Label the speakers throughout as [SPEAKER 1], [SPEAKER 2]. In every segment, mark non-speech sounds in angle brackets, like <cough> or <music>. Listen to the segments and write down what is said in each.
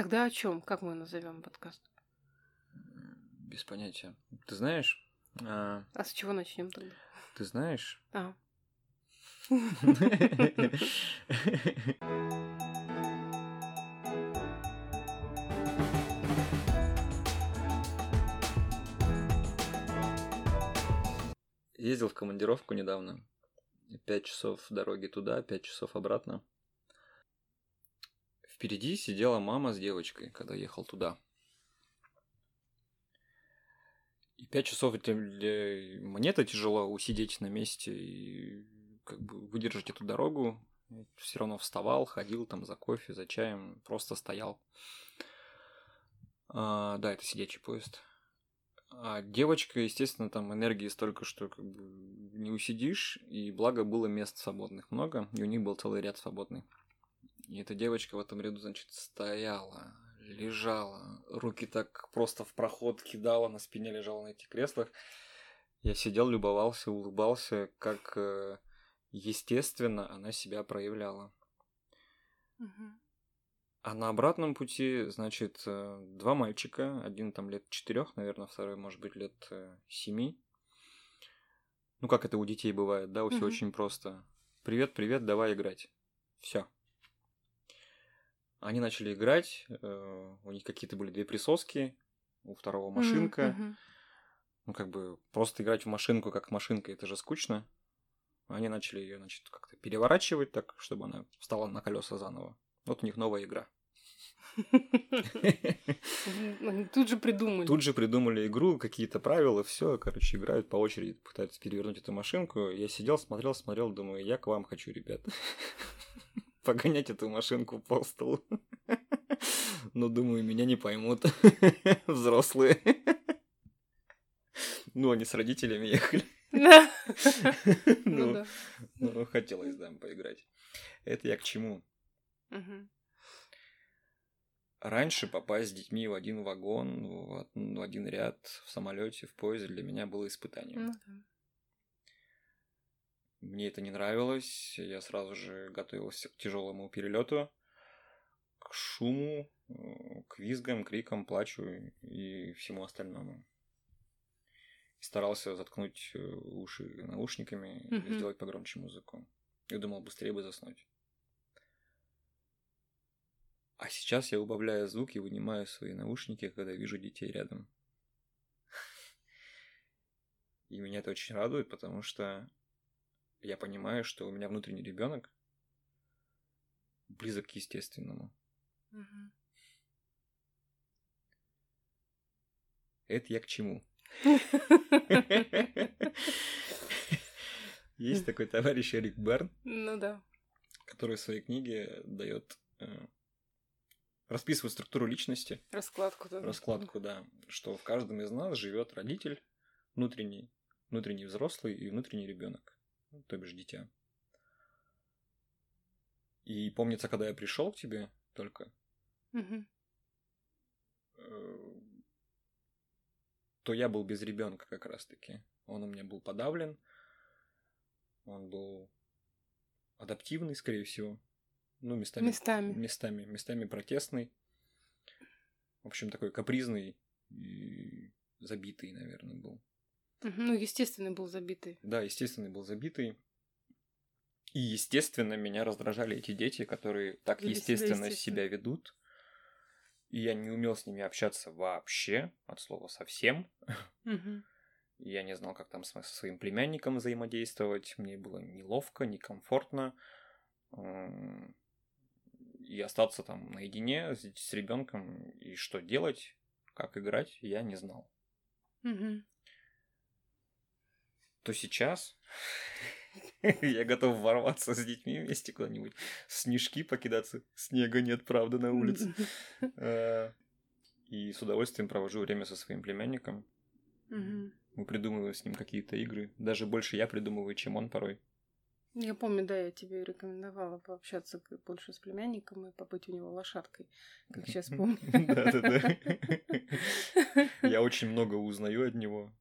[SPEAKER 1] Тогда о чем? Как мы назовем подкаст?
[SPEAKER 2] Без понятия. Ты знаешь... А,
[SPEAKER 1] А с чего начнем тогда?
[SPEAKER 2] ты знаешь...
[SPEAKER 1] А, <laughs>
[SPEAKER 2] Ездил в командировку недавно. Пять часов дороги туда, пять часов обратно. Впереди сидела мама с девочкой, когда ехал туда. И пять часов это для... мне-то тяжело усидеть на месте и как бы выдержать эту дорогу. Все равно вставал, ходил там за кофе, за чаем, просто стоял. А, да, это сидячий поезд. А девочка, естественно, там энергии столько, что как бы не усидишь, и благо было мест свободных много, и у них был целый ряд свободный. И эта девочка в этом ряду, значит, стояла, лежала, руки так просто в проход кидала, на спине лежала на этих креслах. Я сидел, любовался, улыбался, как э, естественно она себя проявляла. А на обратном пути, значит, э, два мальчика, один там лет четырех, наверное, второй, может быть, лет э, семи. Ну, как это у детей бывает, да, у всего
[SPEAKER 1] Мгм.
[SPEAKER 2] очень просто. Привет, привет, давай играть. Все. Они начали играть, э, у них какие-то были две присоски, у второго машинка.
[SPEAKER 1] Мгм.
[SPEAKER 2] Ну, как бы просто играть в машинку как машинка, это же скучно. Они начали ее, значит, как-то переворачивать так, чтобы она встала на колеса заново. Вот у них новая игра.
[SPEAKER 1] Они Тут же придумали.
[SPEAKER 2] Тут же придумали игру, какие-то правила, все, короче, играют по очереди, пытаются перевернуть эту машинку. Я сидел, смотрел, смотрел, думаю, я к вам хочу, ребят. <laughs> Погонять эту машинку по столу. <laughs> Но думаю, меня не поймут <laughs> взрослые. Ну, они с родителями ехали.
[SPEAKER 1] Да. Ну
[SPEAKER 2] Ну, ну, хотелось, да, поиграть. Это я к чему? Раньше попасть с детьми в один вагон, в один ряд, в самолете, в поезде для меня было испытанием.
[SPEAKER 1] Ну да.
[SPEAKER 2] Мне это не нравилось, я сразу же готовился к тяжелому перелету, к шуму, э, к визгам, крикам, плачу и всему остальному. И старался заткнуть э, уши наушниками и
[SPEAKER 1] Мгм.
[SPEAKER 2] сделать погромче музыку. И думал, быстрее бы заснуть. А сейчас я убавляю звук и вынимаю свои наушники, когда вижу детей рядом. <laughs> И меня это очень радует, потому что я понимаю, что у меня внутренний ребенок близок к естественному.
[SPEAKER 1] Мгм.
[SPEAKER 2] Это я к чему? Есть такой товарищ Эрик Берн,
[SPEAKER 1] Ну да.
[SPEAKER 2] который в своей книге дает э, расписывает структуру личности,
[SPEAKER 1] Раскладку, да.
[SPEAKER 2] раскладку, да, что в каждом из нас живет родитель, внутренний, внутренний взрослый и внутренний ребенок, то бишь дитя. И помнится, когда я пришел к тебе только, э, то я был без ребенка как раз-таки. Он у меня был подавлен, он был адаптивный, скорее всего. Ну, местами,
[SPEAKER 1] Местами.
[SPEAKER 2] местами, местами протестный. В общем, такой капризный и забитый, наверное, был.
[SPEAKER 1] Ну, естественно, был забитый.
[SPEAKER 2] Да, естественно, был забитый. И, естественно, меня раздражали эти дети, которые так
[SPEAKER 1] Вели себя
[SPEAKER 2] естественно
[SPEAKER 1] естественно.
[SPEAKER 2] себя ведут. И я не умел с ними общаться вообще, от слова совсем. И Я не знал, как там со своим племянником взаимодействовать. Мне было неловко, некомфортно. И остаться там наедине с, с ребенком и что делать, как играть, я не знал.
[SPEAKER 1] Мгм.
[SPEAKER 2] То сейчас <laughs> я готов ворваться с детьми вместе куда-нибудь, снежки покидаться. Снега нет, правда, на улице. <laughs> Э, И с удовольствием провожу время со своим племянником. Мы придумываем с ним какие-то игры. Даже больше я придумываю, чем он порой.
[SPEAKER 1] Я помню, да, я тебе рекомендовала пообщаться больше с племянником и побыть у него лошадкой, как сейчас <laughs> помню.
[SPEAKER 2] Да-да-да. Я очень много узнаю от него.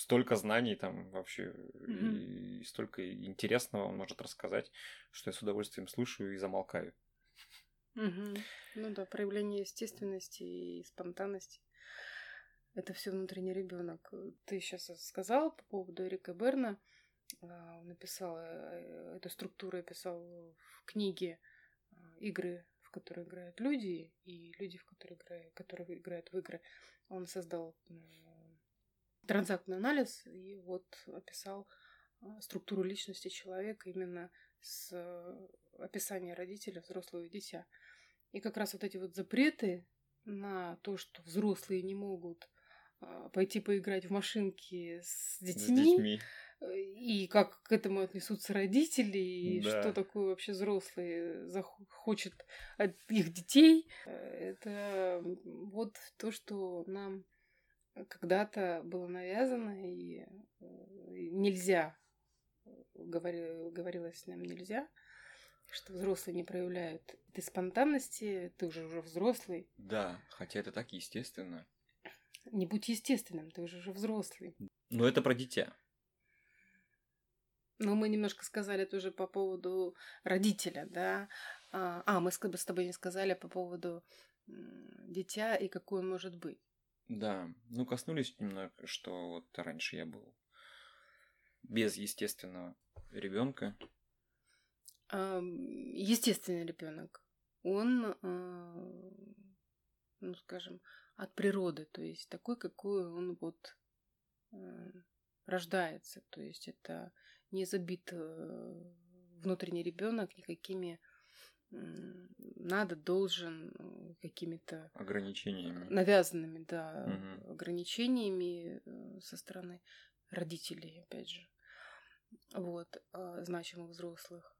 [SPEAKER 2] Столько знаний там вообще,
[SPEAKER 1] Мгм.
[SPEAKER 2] и столько интересного он может рассказать, что я с удовольствием слушаю и замолкаю.
[SPEAKER 1] Угу. Ну да, проявление естественности и спонтанности. Это все внутренний ребенок. Ты сейчас сказала по поводу Эрика Берна. А, он написал, э, эту структуру описал в книге а, «Игры, в которые играют люди» и «Люди, в которые играют, которые играют в игры». Он создал транзактный анализ и вот описал а, структуру личности человека именно с описания родителя, взрослого и дитя. И как раз вот эти вот запреты на то, что взрослые не могут пойти поиграть в машинки с детьми, с детьми и как к этому отнесутся родители, и да. что такое вообще взрослые захочет от их детей. Это вот то, что нам когда-то было навязано, и нельзя, говори, говорилось нам нельзя, что взрослые не проявляют этой спонтанности, ты уже уже взрослый.
[SPEAKER 2] Да, хотя это так естественно.
[SPEAKER 1] Не будь естественным, ты уже уже взрослый.
[SPEAKER 2] Но это про дитя.
[SPEAKER 1] Ну, мы немножко сказали тоже по поводу родителя, да. А, а мы с тобой не сказали по поводу дитя и какой он может быть.
[SPEAKER 2] Да, ну коснулись немного, что вот раньше я был без естественного ребенка.
[SPEAKER 1] Естественный ребенок, он, а, ну скажем, от природы, то есть такой, какой он вот рождается, то есть это не забит э, внутренний ребенок никакими надо, должен, э, какими-то
[SPEAKER 2] ограничениями.
[SPEAKER 1] Навязанными, да, угу. ограничениями э, со стороны родителей, опять же. Вот, а, значимых взрослых.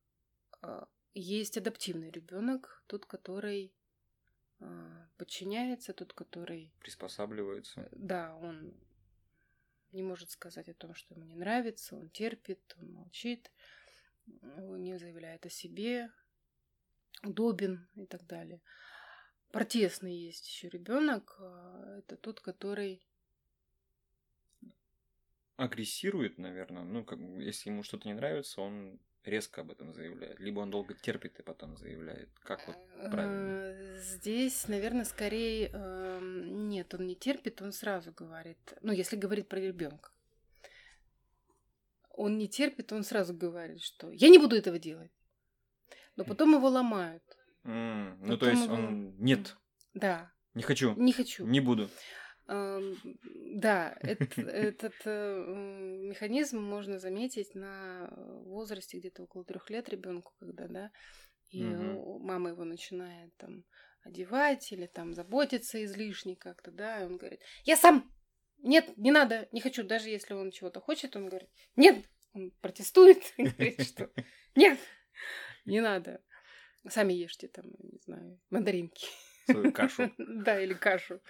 [SPEAKER 1] А, есть адаптивный ребенок, тот, который а, подчиняется, тот, который
[SPEAKER 2] приспосабливается.
[SPEAKER 1] Да, он не может сказать о том, что ему не нравится, он терпит, он молчит, он не заявляет о себе, удобен и так далее. Протестный есть еще ребенок, а, это тот, который
[SPEAKER 2] агрессирует, наверное. Ну, как, если ему что-то не нравится, он резко об этом заявляет. Либо он долго терпит и потом заявляет. Как вот правильно?
[SPEAKER 1] Э, здесь, наверное, скорее эм, нет, он не терпит, он сразу говорит. Ну, если говорит про ребенка. Он не терпит, он сразу говорит, что я не буду этого делать. Но потом его ломают.
[SPEAKER 2] Mm, ну, то есть его... он нет.
[SPEAKER 1] Да.
[SPEAKER 2] Не хочу.
[SPEAKER 1] Не хочу.
[SPEAKER 2] Не буду.
[SPEAKER 1] Да, этот э, механизм можно заметить на возрасте где-то около трех лет ребенку, когда, да, и мама его начинает там одевать или там заботиться излишне как-то, да, и он говорит, я сам, нет, не надо, не хочу, даже если он чего-то хочет, он говорит, нет, он протестует, говорит, что нет, не надо, сами ешьте там, не знаю, мандаринки.
[SPEAKER 2] Свою кашу. <laughs>
[SPEAKER 1] Да, или кашу.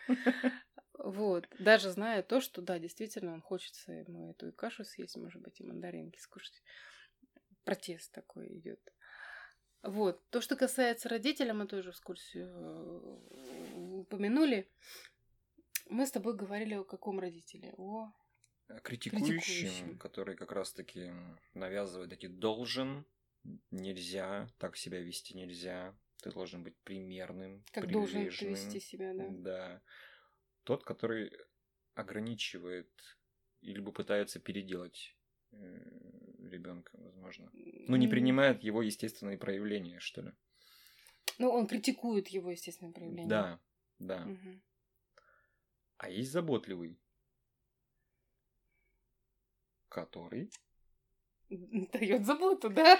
[SPEAKER 1] Вот. Даже зная то, что да, действительно, он хочется ему эту кашу съесть, может быть, и мандаринки скушать. Протест такой идет. Вот. То, что касается родителей, мы тоже вскользь э, упомянули. Мы с тобой говорили о каком родителе? О
[SPEAKER 2] критикующем, критикующем. который как раз-таки навязывает эти должен, нельзя, так себя вести нельзя, ты должен быть примерным,
[SPEAKER 1] как должен вести себя, да.
[SPEAKER 2] Да тот, который ограничивает или пытается переделать э, ребенка, возможно. Ну, не принимает его естественные проявления, что ли.
[SPEAKER 1] Ну, он критикует его естественные проявления.
[SPEAKER 2] Да, да. Угу. А есть заботливый, который
[SPEAKER 1] дает заботу, да?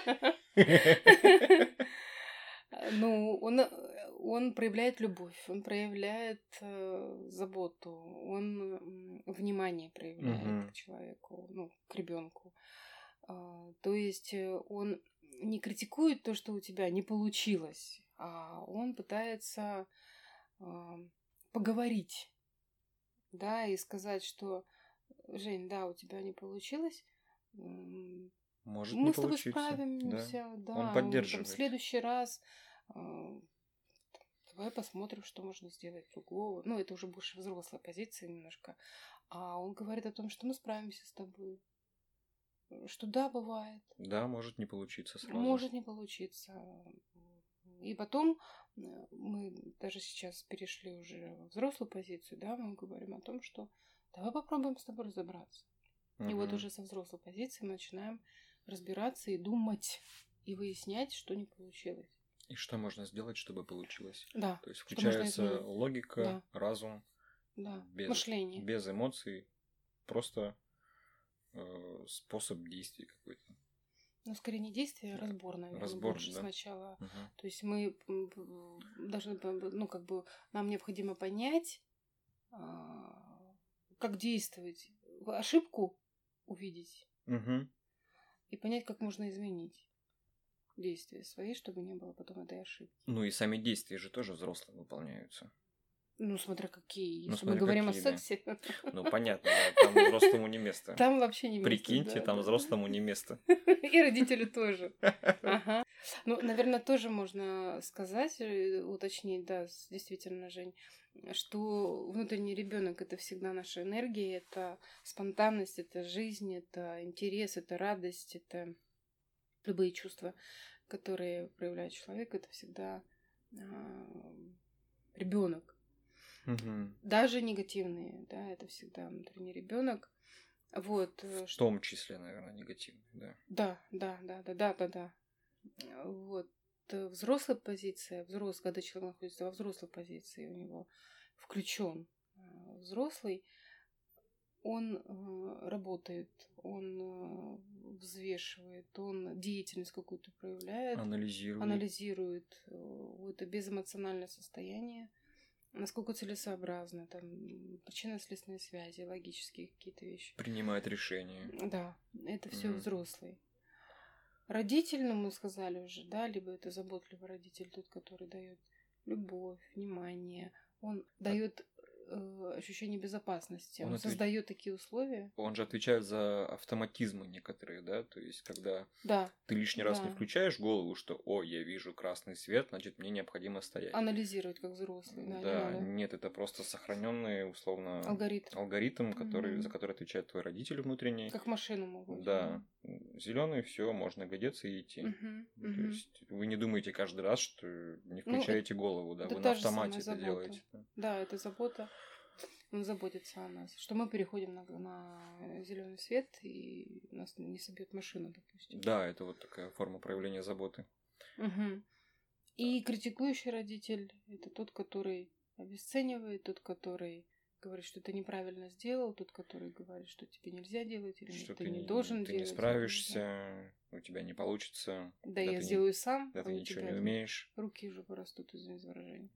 [SPEAKER 1] <laughs> Ну, он он проявляет любовь, он проявляет э, заботу, он э, внимание проявляет угу. к человеку, ну, к ребенку. Э, то есть э, он не критикует то, что у тебя не получилось, а он пытается э, поговорить, да, и сказать, что Жень, да, у тебя не получилось.
[SPEAKER 2] Может мы не с тобой
[SPEAKER 1] справимся, да. да.
[SPEAKER 2] Он поддерживает.
[SPEAKER 1] Там, в следующий раз э, давай посмотрим, что можно сделать другого. Ну, это уже больше взрослая позиция немножко. А он говорит о том, что мы справимся с тобой. Что да, бывает.
[SPEAKER 2] Да, может не получиться сразу.
[SPEAKER 1] Может не получиться. И потом э, мы даже сейчас перешли уже в взрослую позицию, да, мы говорим о том, что давай попробуем с тобой разобраться. И вот уже со взрослой позиции мы начинаем разбираться и думать, и выяснять, что не получилось.
[SPEAKER 2] И что можно сделать, чтобы получилось?
[SPEAKER 1] Да,
[SPEAKER 2] То есть включается логика,
[SPEAKER 1] Да.
[SPEAKER 2] разум,
[SPEAKER 1] да.
[SPEAKER 2] без,
[SPEAKER 1] Мышление.
[SPEAKER 2] без эмоций, просто э, способ действий какой-то.
[SPEAKER 1] Ну, скорее не действие, а разбор, наверное,
[SPEAKER 2] Разбор,
[SPEAKER 1] больше
[SPEAKER 2] да.
[SPEAKER 1] сначала.
[SPEAKER 2] Мгм.
[SPEAKER 1] То есть мы должны, ну, как бы, нам необходимо понять, а, как действовать, ошибку увидеть
[SPEAKER 2] Мгм.
[SPEAKER 1] и понять, как можно изменить действия свои, чтобы не было потом этой ошибки.
[SPEAKER 2] Ну и сами действия же тоже взрослым выполняются.
[SPEAKER 1] Ну, смотря какие.
[SPEAKER 2] Ну,
[SPEAKER 1] Если мы
[SPEAKER 2] смотря
[SPEAKER 1] говорим
[SPEAKER 2] какие,
[SPEAKER 1] о
[SPEAKER 2] да.
[SPEAKER 1] сексе, <laughs>
[SPEAKER 2] Ну понятно, да, там взрослому не место.
[SPEAKER 1] там вообще не место,
[SPEAKER 2] Прикиньте,
[SPEAKER 1] да,
[SPEAKER 2] там
[SPEAKER 1] да.
[SPEAKER 2] взрослому не место. <laughs>
[SPEAKER 1] И родители тоже. <laughs> Ага. Ну, наверное, тоже можно сказать, э, уточнить, да, действительно, Жень, что внутренний ребенок это всегда наша энергия, это спонтанность, это жизнь, это интерес, это радость, это любые чувства, которые проявляет человек, это всегда ребенок.
[SPEAKER 2] Мгм.
[SPEAKER 1] Даже негативные, да, это всегда внутренний ребенок. Вот, э,
[SPEAKER 2] В том числе, наверное, негативный, да.
[SPEAKER 1] Да, да, да, да, да, да, да. Э, Вот э, взрослая позиция, взрослый, когда человек находится во взрослой позиции, у него включен взрослый, он э, работает, он э, взвешивает, он деятельность какую-то проявляет,
[SPEAKER 2] Анализирует.
[SPEAKER 1] анализирует э, это безэмоциональное состояние, насколько целесообразно, там причинно-следственные связи, логические какие-то вещи.
[SPEAKER 2] Принимает решения.
[SPEAKER 1] Да, это все
[SPEAKER 2] Мгм.
[SPEAKER 1] взрослый. Родитель, ну мы сказали уже, да, либо это заботливый родитель, тот, который дает любовь, внимание, он дает э, ощущение безопасности,
[SPEAKER 2] Он
[SPEAKER 1] он,
[SPEAKER 2] ответ-
[SPEAKER 1] создает такие условия.
[SPEAKER 2] Он же отвечает за автоматизмы некоторые, да? То есть, когда
[SPEAKER 1] Да,
[SPEAKER 2] ты лишний раз не
[SPEAKER 1] Да.
[SPEAKER 2] включаешь голову, что, о, я вижу красный свет, значит, мне необходимо стоять.
[SPEAKER 1] анализировать как взрослый, да, не
[SPEAKER 2] Да,
[SPEAKER 1] надо.
[SPEAKER 2] нет, это просто сохраненный, условно,
[SPEAKER 1] алгоритм,
[SPEAKER 2] алгоритм, который,
[SPEAKER 1] Мгм.
[SPEAKER 2] за который отвечает твой родитель внутренний.
[SPEAKER 1] как машину могут.
[SPEAKER 2] Да, зеленый, все, можно глядеться и идти.
[SPEAKER 1] Мгм,
[SPEAKER 2] То
[SPEAKER 1] мгм.
[SPEAKER 2] есть вы не думаете каждый раз, что не
[SPEAKER 1] Ну,
[SPEAKER 2] включаете голову, да, вы на автомате это делаете. Да,
[SPEAKER 1] это забота. Он заботится о нас. Что мы переходим на, на зеленый свет и нас не собьет машина, допустим.
[SPEAKER 2] Да, это вот такая форма проявления заботы.
[SPEAKER 1] Мгм. И критикующий родитель это тот, который обесценивает, тот, который говорит, что ты неправильно сделал, тот, который говорит, что тебе нельзя делать или
[SPEAKER 2] что
[SPEAKER 1] ты,
[SPEAKER 2] ты,
[SPEAKER 1] не должен
[SPEAKER 2] ты
[SPEAKER 1] делать.
[SPEAKER 2] не справишься, у тебя не получится,
[SPEAKER 1] Да,
[SPEAKER 2] да
[SPEAKER 1] я
[SPEAKER 2] ты не-
[SPEAKER 1] сделаю сам,
[SPEAKER 2] да
[SPEAKER 1] а
[SPEAKER 2] ты ничего не умеешь.
[SPEAKER 1] руки уже порастут, извини за выражение.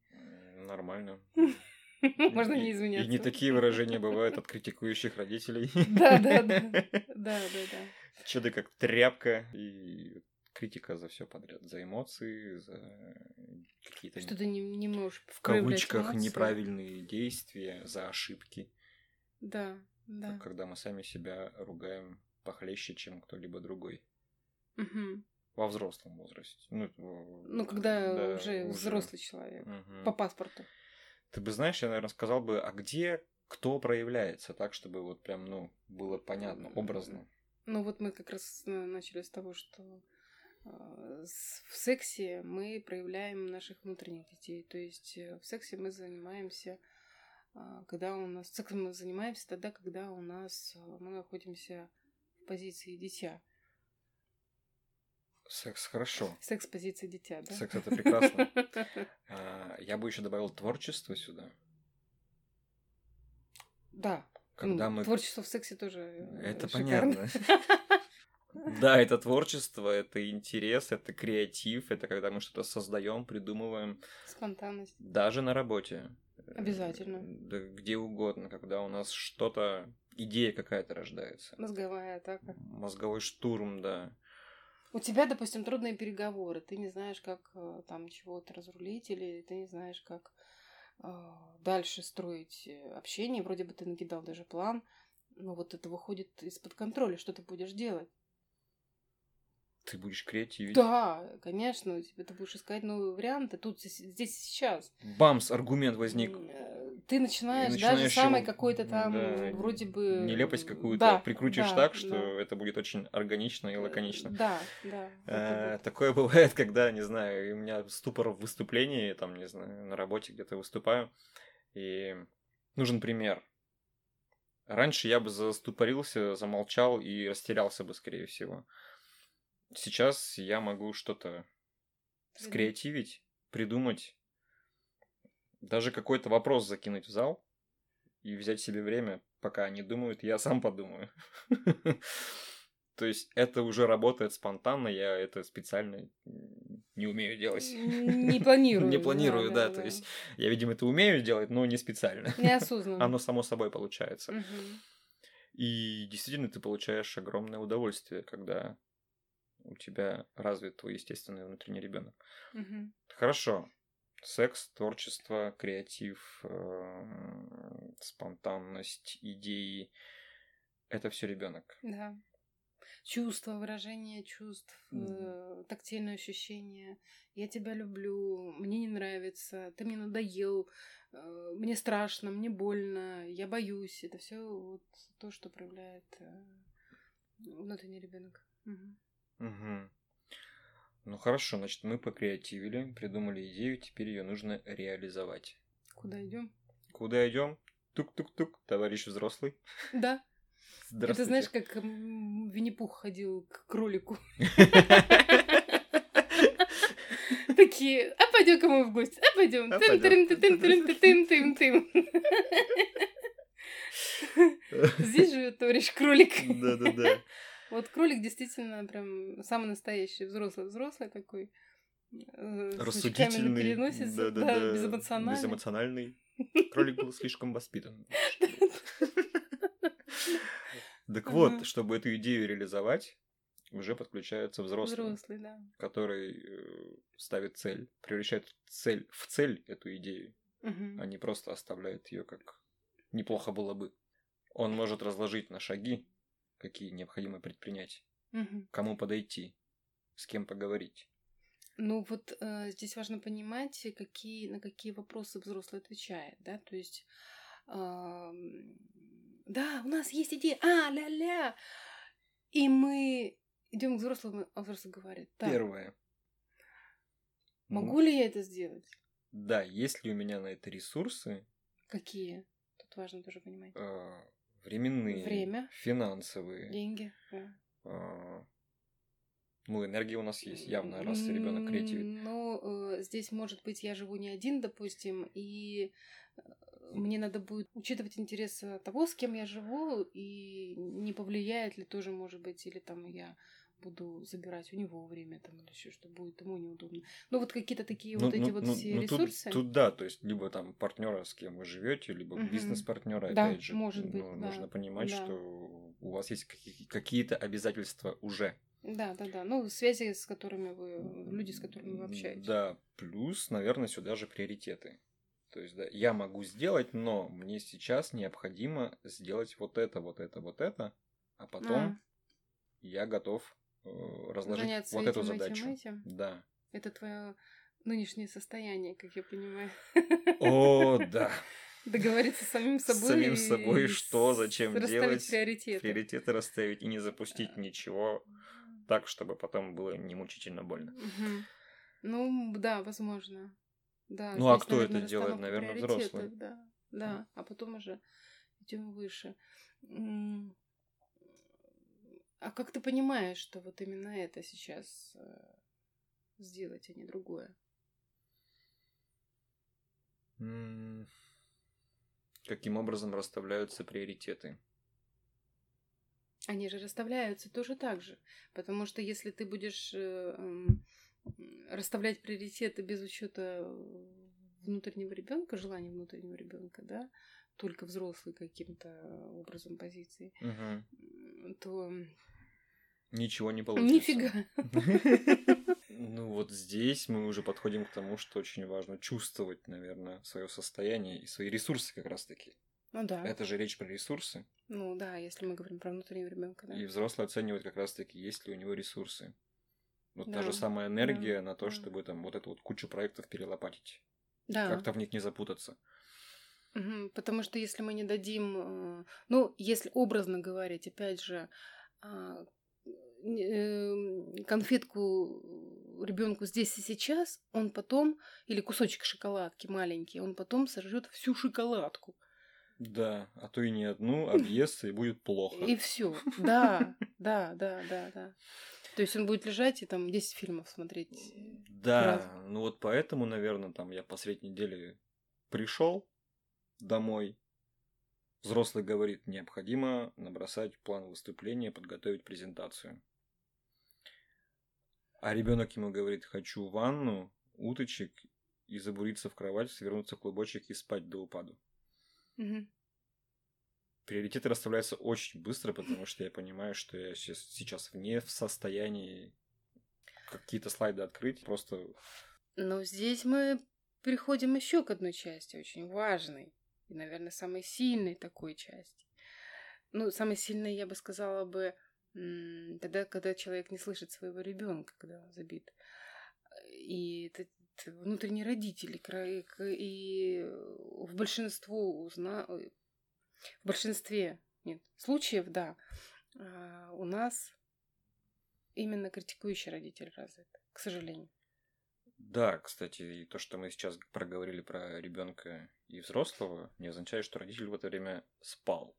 [SPEAKER 2] Нормально. <laughs> <laughs>
[SPEAKER 1] Можно не извиняться.
[SPEAKER 2] И не такие выражения бывают от критикующих родителей.
[SPEAKER 1] Да, да, да. <laughs> Да, да, да.
[SPEAKER 2] Ты как тряпка и критика за все подряд, за эмоции, за какие-то
[SPEAKER 1] Что ты не, не можешь
[SPEAKER 2] в кавычках
[SPEAKER 1] эмоции.
[SPEAKER 2] неправильные действия, за ошибки,
[SPEAKER 1] Да, да.
[SPEAKER 2] когда мы сами себя ругаем похлеще, чем кто-либо другой.
[SPEAKER 1] Мгм.
[SPEAKER 2] Во взрослом возрасте. Ну,
[SPEAKER 1] Ну, когда
[SPEAKER 2] да,
[SPEAKER 1] уже взрослый человек.
[SPEAKER 2] Мгм.
[SPEAKER 1] По паспорту.
[SPEAKER 2] Ты бы знаешь, я, наверное, сказал бы, а где кто проявляется так, чтобы вот прям, ну, было понятно, образно.
[SPEAKER 1] Ну вот мы как раз э, начали с того, что э, в сексе мы проявляем наших внутренних детей. То есть э, в сексе мы занимаемся, а, когда у нас... Сексом мы занимаемся тогда, когда у нас... Мы находимся в позиции дитя.
[SPEAKER 2] Секс хорошо.
[SPEAKER 1] Секс позиции дитя, да?
[SPEAKER 2] Секс это прекрасно. <laughs> А, Я бы еще добавил творчество сюда.
[SPEAKER 1] Да.
[SPEAKER 2] Когда мы...
[SPEAKER 1] Творчество в сексе тоже э,
[SPEAKER 2] Это понятно. <laughs> Да, это творчество, это интерес, это креатив, это когда мы что-то создаем, придумываем,
[SPEAKER 1] Спонтанность.
[SPEAKER 2] даже на работе.
[SPEAKER 1] Обязательно.
[SPEAKER 2] Да где угодно, когда у нас что-то, идея какая-то рождается.
[SPEAKER 1] Мозговая атака.
[SPEAKER 2] Мозговой штурм, да.
[SPEAKER 1] У тебя, допустим, трудные переговоры, ты не знаешь, как э, там чего-то разрулить, или ты не знаешь, как э, дальше строить э, общение. Вроде бы ты накидал даже план, но вот это выходит из-под контроля. Что ты будешь делать?
[SPEAKER 2] Ты будешь креативить.
[SPEAKER 1] Да, конечно, ты будешь искать новые варианты тут, здесь, сейчас.
[SPEAKER 2] Бамс, аргумент возник.
[SPEAKER 1] Э, ты начинаешь,
[SPEAKER 2] начинаешь
[SPEAKER 1] даже самой какой-то там
[SPEAKER 2] да,
[SPEAKER 1] вроде бы...
[SPEAKER 2] Нелепость какую-то
[SPEAKER 1] Да,
[SPEAKER 2] прикрутишь
[SPEAKER 1] да,
[SPEAKER 2] так, что
[SPEAKER 1] да.
[SPEAKER 2] это будет очень органично и лаконично.
[SPEAKER 1] Да, да.
[SPEAKER 2] Э. Такое <laughs> бывает, когда, не знаю, у меня ступор в выступлении, там, не знаю, на работе где-то выступаю, и нужен пример. Раньше я бы заступорился, замолчал и растерялся бы, скорее всего. Сейчас я могу что-то скреативить, придумать, даже какой-то вопрос закинуть в зал и взять себе время, пока они думают, я сам подумаю. <laughs> То есть это уже работает спонтанно, я это специально не умею делать.
[SPEAKER 1] Не <laughs> планирую.
[SPEAKER 2] Не планирую, да, то есть я, видимо, это умею делать, но не специально.
[SPEAKER 1] Неосознанно. <laughs>
[SPEAKER 2] Оно само собой получается. И действительно ты получаешь огромное удовольствие, когда у тебя развит твой естественный внутренний ребенок.
[SPEAKER 1] Мгм.
[SPEAKER 2] Хорошо. Секс, творчество, креатив, э, спонтанность, идеи. Это все ребенок.
[SPEAKER 1] Да. Чувства, выражение чувств,
[SPEAKER 2] Мгм.
[SPEAKER 1] э, тактильное ощущение. Я тебя люблю, мне не нравится, ты мне надоел, э, мне страшно, мне больно, я боюсь. Это все вот то, что проявляет э, внутренний ребенок.
[SPEAKER 2] Мгм. Ну хорошо, значит, мы покреативили, придумали идею, теперь ее нужно реализовать.
[SPEAKER 1] Куда идем?
[SPEAKER 2] Куда идем? Тук-тук-тук, товарищ взрослый.
[SPEAKER 1] Да. <laughs> Это знаешь, как Винни-Пух ходил к кролику. <laughs> Такие, а пойдем-ка мы в гости, а пойдем. Тым, тырым, тым, тырым, тым, тым, тым. Здесь живет товарищ кролик. <laughs>
[SPEAKER 2] Да-да-да.
[SPEAKER 1] Вот кролик действительно прям самый настоящий взрослый взрослый такой. э, с очками на
[SPEAKER 2] Рассудительный.
[SPEAKER 1] переносице, да,
[SPEAKER 2] да-да-да,
[SPEAKER 1] безэмоциональный.
[SPEAKER 2] Безэмоциональный. <laughs> Кролик был слишком воспитан. Так вот, чтобы эту идею реализовать, уже подключается взрослый,
[SPEAKER 1] Взрослый, да.
[SPEAKER 2] который э, ставит цель, превращает цель в цель эту идею,
[SPEAKER 1] Мгм.
[SPEAKER 2] а не просто оставляет ее как неплохо было бы. Он может разложить на шаги, какие необходимо предпринять,
[SPEAKER 1] Мгм.
[SPEAKER 2] кому подойти, с кем поговорить.
[SPEAKER 1] Ну вот э, здесь важно понимать, какие, на какие вопросы взрослый отвечает, да, то есть, ам, да, у нас есть идея, а, ля-ля, и мы идем к взрослому, а взрослый говорит, так,
[SPEAKER 2] Первое.
[SPEAKER 1] могу
[SPEAKER 2] Ну,
[SPEAKER 1] ли я это сделать?
[SPEAKER 2] Да, есть ли у меня на это ресурсы,
[SPEAKER 1] Какие? Тут важно тоже понимать.
[SPEAKER 2] э, временные,
[SPEAKER 1] Время.
[SPEAKER 2] финансовые,
[SPEAKER 1] Деньги.
[SPEAKER 2] э, ну, энергия у нас есть, явно, раз ребенок креативит.
[SPEAKER 1] Ну, э, здесь, может быть, я живу не один, допустим, и э, мне надо будет учитывать интересы того, с кем я живу, и не повлияет ли тоже, может быть, или там я буду забирать у него время там или еще что будет ему неудобно. Ну вот какие-то такие вот эти вот все
[SPEAKER 2] ну, тут-
[SPEAKER 1] ресурсы.
[SPEAKER 2] Тут, да, то есть либо там партнера, с кем вы живете, либо
[SPEAKER 1] Мгм.
[SPEAKER 2] бизнес-партнера,
[SPEAKER 1] Да,
[SPEAKER 2] опять же.
[SPEAKER 1] может быть,
[SPEAKER 2] ну,
[SPEAKER 1] да,
[SPEAKER 2] Нужно понимать,
[SPEAKER 1] да.
[SPEAKER 2] что у вас есть какие- какие-то обязательства уже.
[SPEAKER 1] Да, да, да. Ну, связи, с которыми вы, люди, с которыми вы общаетесь.
[SPEAKER 2] Да, плюс, наверное, сюда же приоритеты. То есть, да, я могу сделать, но мне сейчас необходимо сделать вот это, вот это, вот это, а потом
[SPEAKER 1] А.
[SPEAKER 2] я готов разложить
[SPEAKER 1] Заняться
[SPEAKER 2] вот
[SPEAKER 1] этим,
[SPEAKER 2] эту
[SPEAKER 1] этим,
[SPEAKER 2] задачу.
[SPEAKER 1] этим.
[SPEAKER 2] Да.
[SPEAKER 1] Это твое нынешнее состояние, как я понимаю.
[SPEAKER 2] О, <laughs> да.
[SPEAKER 1] Договориться с самим
[SPEAKER 2] С
[SPEAKER 1] собой.
[SPEAKER 2] самим
[SPEAKER 1] и
[SPEAKER 2] собой, что,
[SPEAKER 1] с-
[SPEAKER 2] зачем делать,
[SPEAKER 1] приоритеты.
[SPEAKER 2] Приоритеты расставить и не запустить ничего так, чтобы потом было не мучительно больно.
[SPEAKER 1] Ну, да, возможно. Да,
[SPEAKER 2] Ну, а
[SPEAKER 1] здесь,
[SPEAKER 2] кто это
[SPEAKER 1] наверное,
[SPEAKER 2] делает?
[SPEAKER 1] расстановка
[SPEAKER 2] Наверное, взрослый.
[SPEAKER 1] Да, да. А потом уже идем выше. А как ты понимаешь, что вот именно это сейчас э, сделать, а не другое?
[SPEAKER 2] Каким образом расставляются приоритеты?
[SPEAKER 1] Они же расставляются тоже так же. Потому что если ты будешь э, расставлять приоритеты без учета внутреннего ребенка, желания внутреннего ребенка, да, только взрослый каким-то образом позиции, м, то
[SPEAKER 2] Ничего не получится.
[SPEAKER 1] нифига. <laughs>
[SPEAKER 2] Ну вот здесь мы уже подходим к тому, что очень важно чувствовать, наверное, свое состояние и свои ресурсы как раз-таки.
[SPEAKER 1] Ну да.
[SPEAKER 2] Это же речь про ресурсы.
[SPEAKER 1] Ну да, если мы говорим про внутреннего ребенка, да.
[SPEAKER 2] И взрослый оценивает как раз-таки, есть ли у него ресурсы. Вот та
[SPEAKER 1] Да,
[SPEAKER 2] же самая энергия
[SPEAKER 1] да,
[SPEAKER 2] на то, чтобы там вот эту вот кучу проектов перелопатить.
[SPEAKER 1] Да.
[SPEAKER 2] Как-то в них не запутаться.
[SPEAKER 1] Потому что если мы не дадим, э, ну, если образно говорить, опять же, а, конфетку ребенку здесь и сейчас, он потом, или кусочек шоколадки маленький, он потом сожрет всю шоколадку.
[SPEAKER 2] Да, а то и не одну, <laughs> объестся и будет плохо.
[SPEAKER 1] И все. Да, да, да, да, да. То есть он будет лежать и там 10 фильмов смотреть.
[SPEAKER 2] Да,
[SPEAKER 1] Раз.
[SPEAKER 2] ну вот поэтому, наверное, там я посредь недели пришел домой. Взрослый говорит, необходимо набросать план выступления, подготовить презентацию. А ребенок ему говорит, хочу ванну, уточек и забуриться в кровать, свернуться в клубочек и спать до упаду.
[SPEAKER 1] Мгм.
[SPEAKER 2] Приоритеты расставляются очень быстро, потому что я понимаю, что я сейчас, сейчас не в состоянии какие-то слайды открыть. Просто
[SPEAKER 1] Но здесь мы переходим еще к одной части, очень важной. И, наверное, самой сильной такой части. Ну, самой сильной, я бы сказала бы, тогда, когда человек не слышит своего ребенка, когда он забит. И это, внутренний родитель. И, в большинству узна... в большинстве нет, случаев, да, а, у нас именно критикующий родитель развит, к сожалению.
[SPEAKER 2] Да, кстати, и то, что мы сейчас проговорили про ребенка и взрослого, не означает, что родитель в это время спал.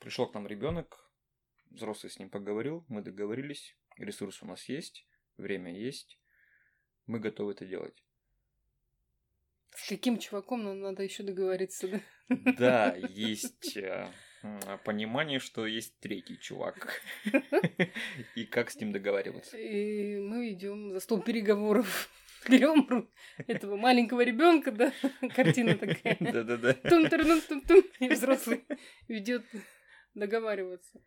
[SPEAKER 2] Пришел к нам ребенок, взрослый с ним поговорил, мы договорились, ресурс у нас есть, время есть, мы готовы это делать.
[SPEAKER 1] С каким чуваком нам надо еще договориться, да?
[SPEAKER 2] Да, <laughs> есть э, понимание, что есть третий чувак. <laughs> И как с ним договариваться.
[SPEAKER 1] И мы идем за стол переговоров. <laughs> Берем этого маленького ребенка, да, картина такая.
[SPEAKER 2] Да-да-да.
[SPEAKER 1] тум тум тум тум и взрослый ведет договариваться.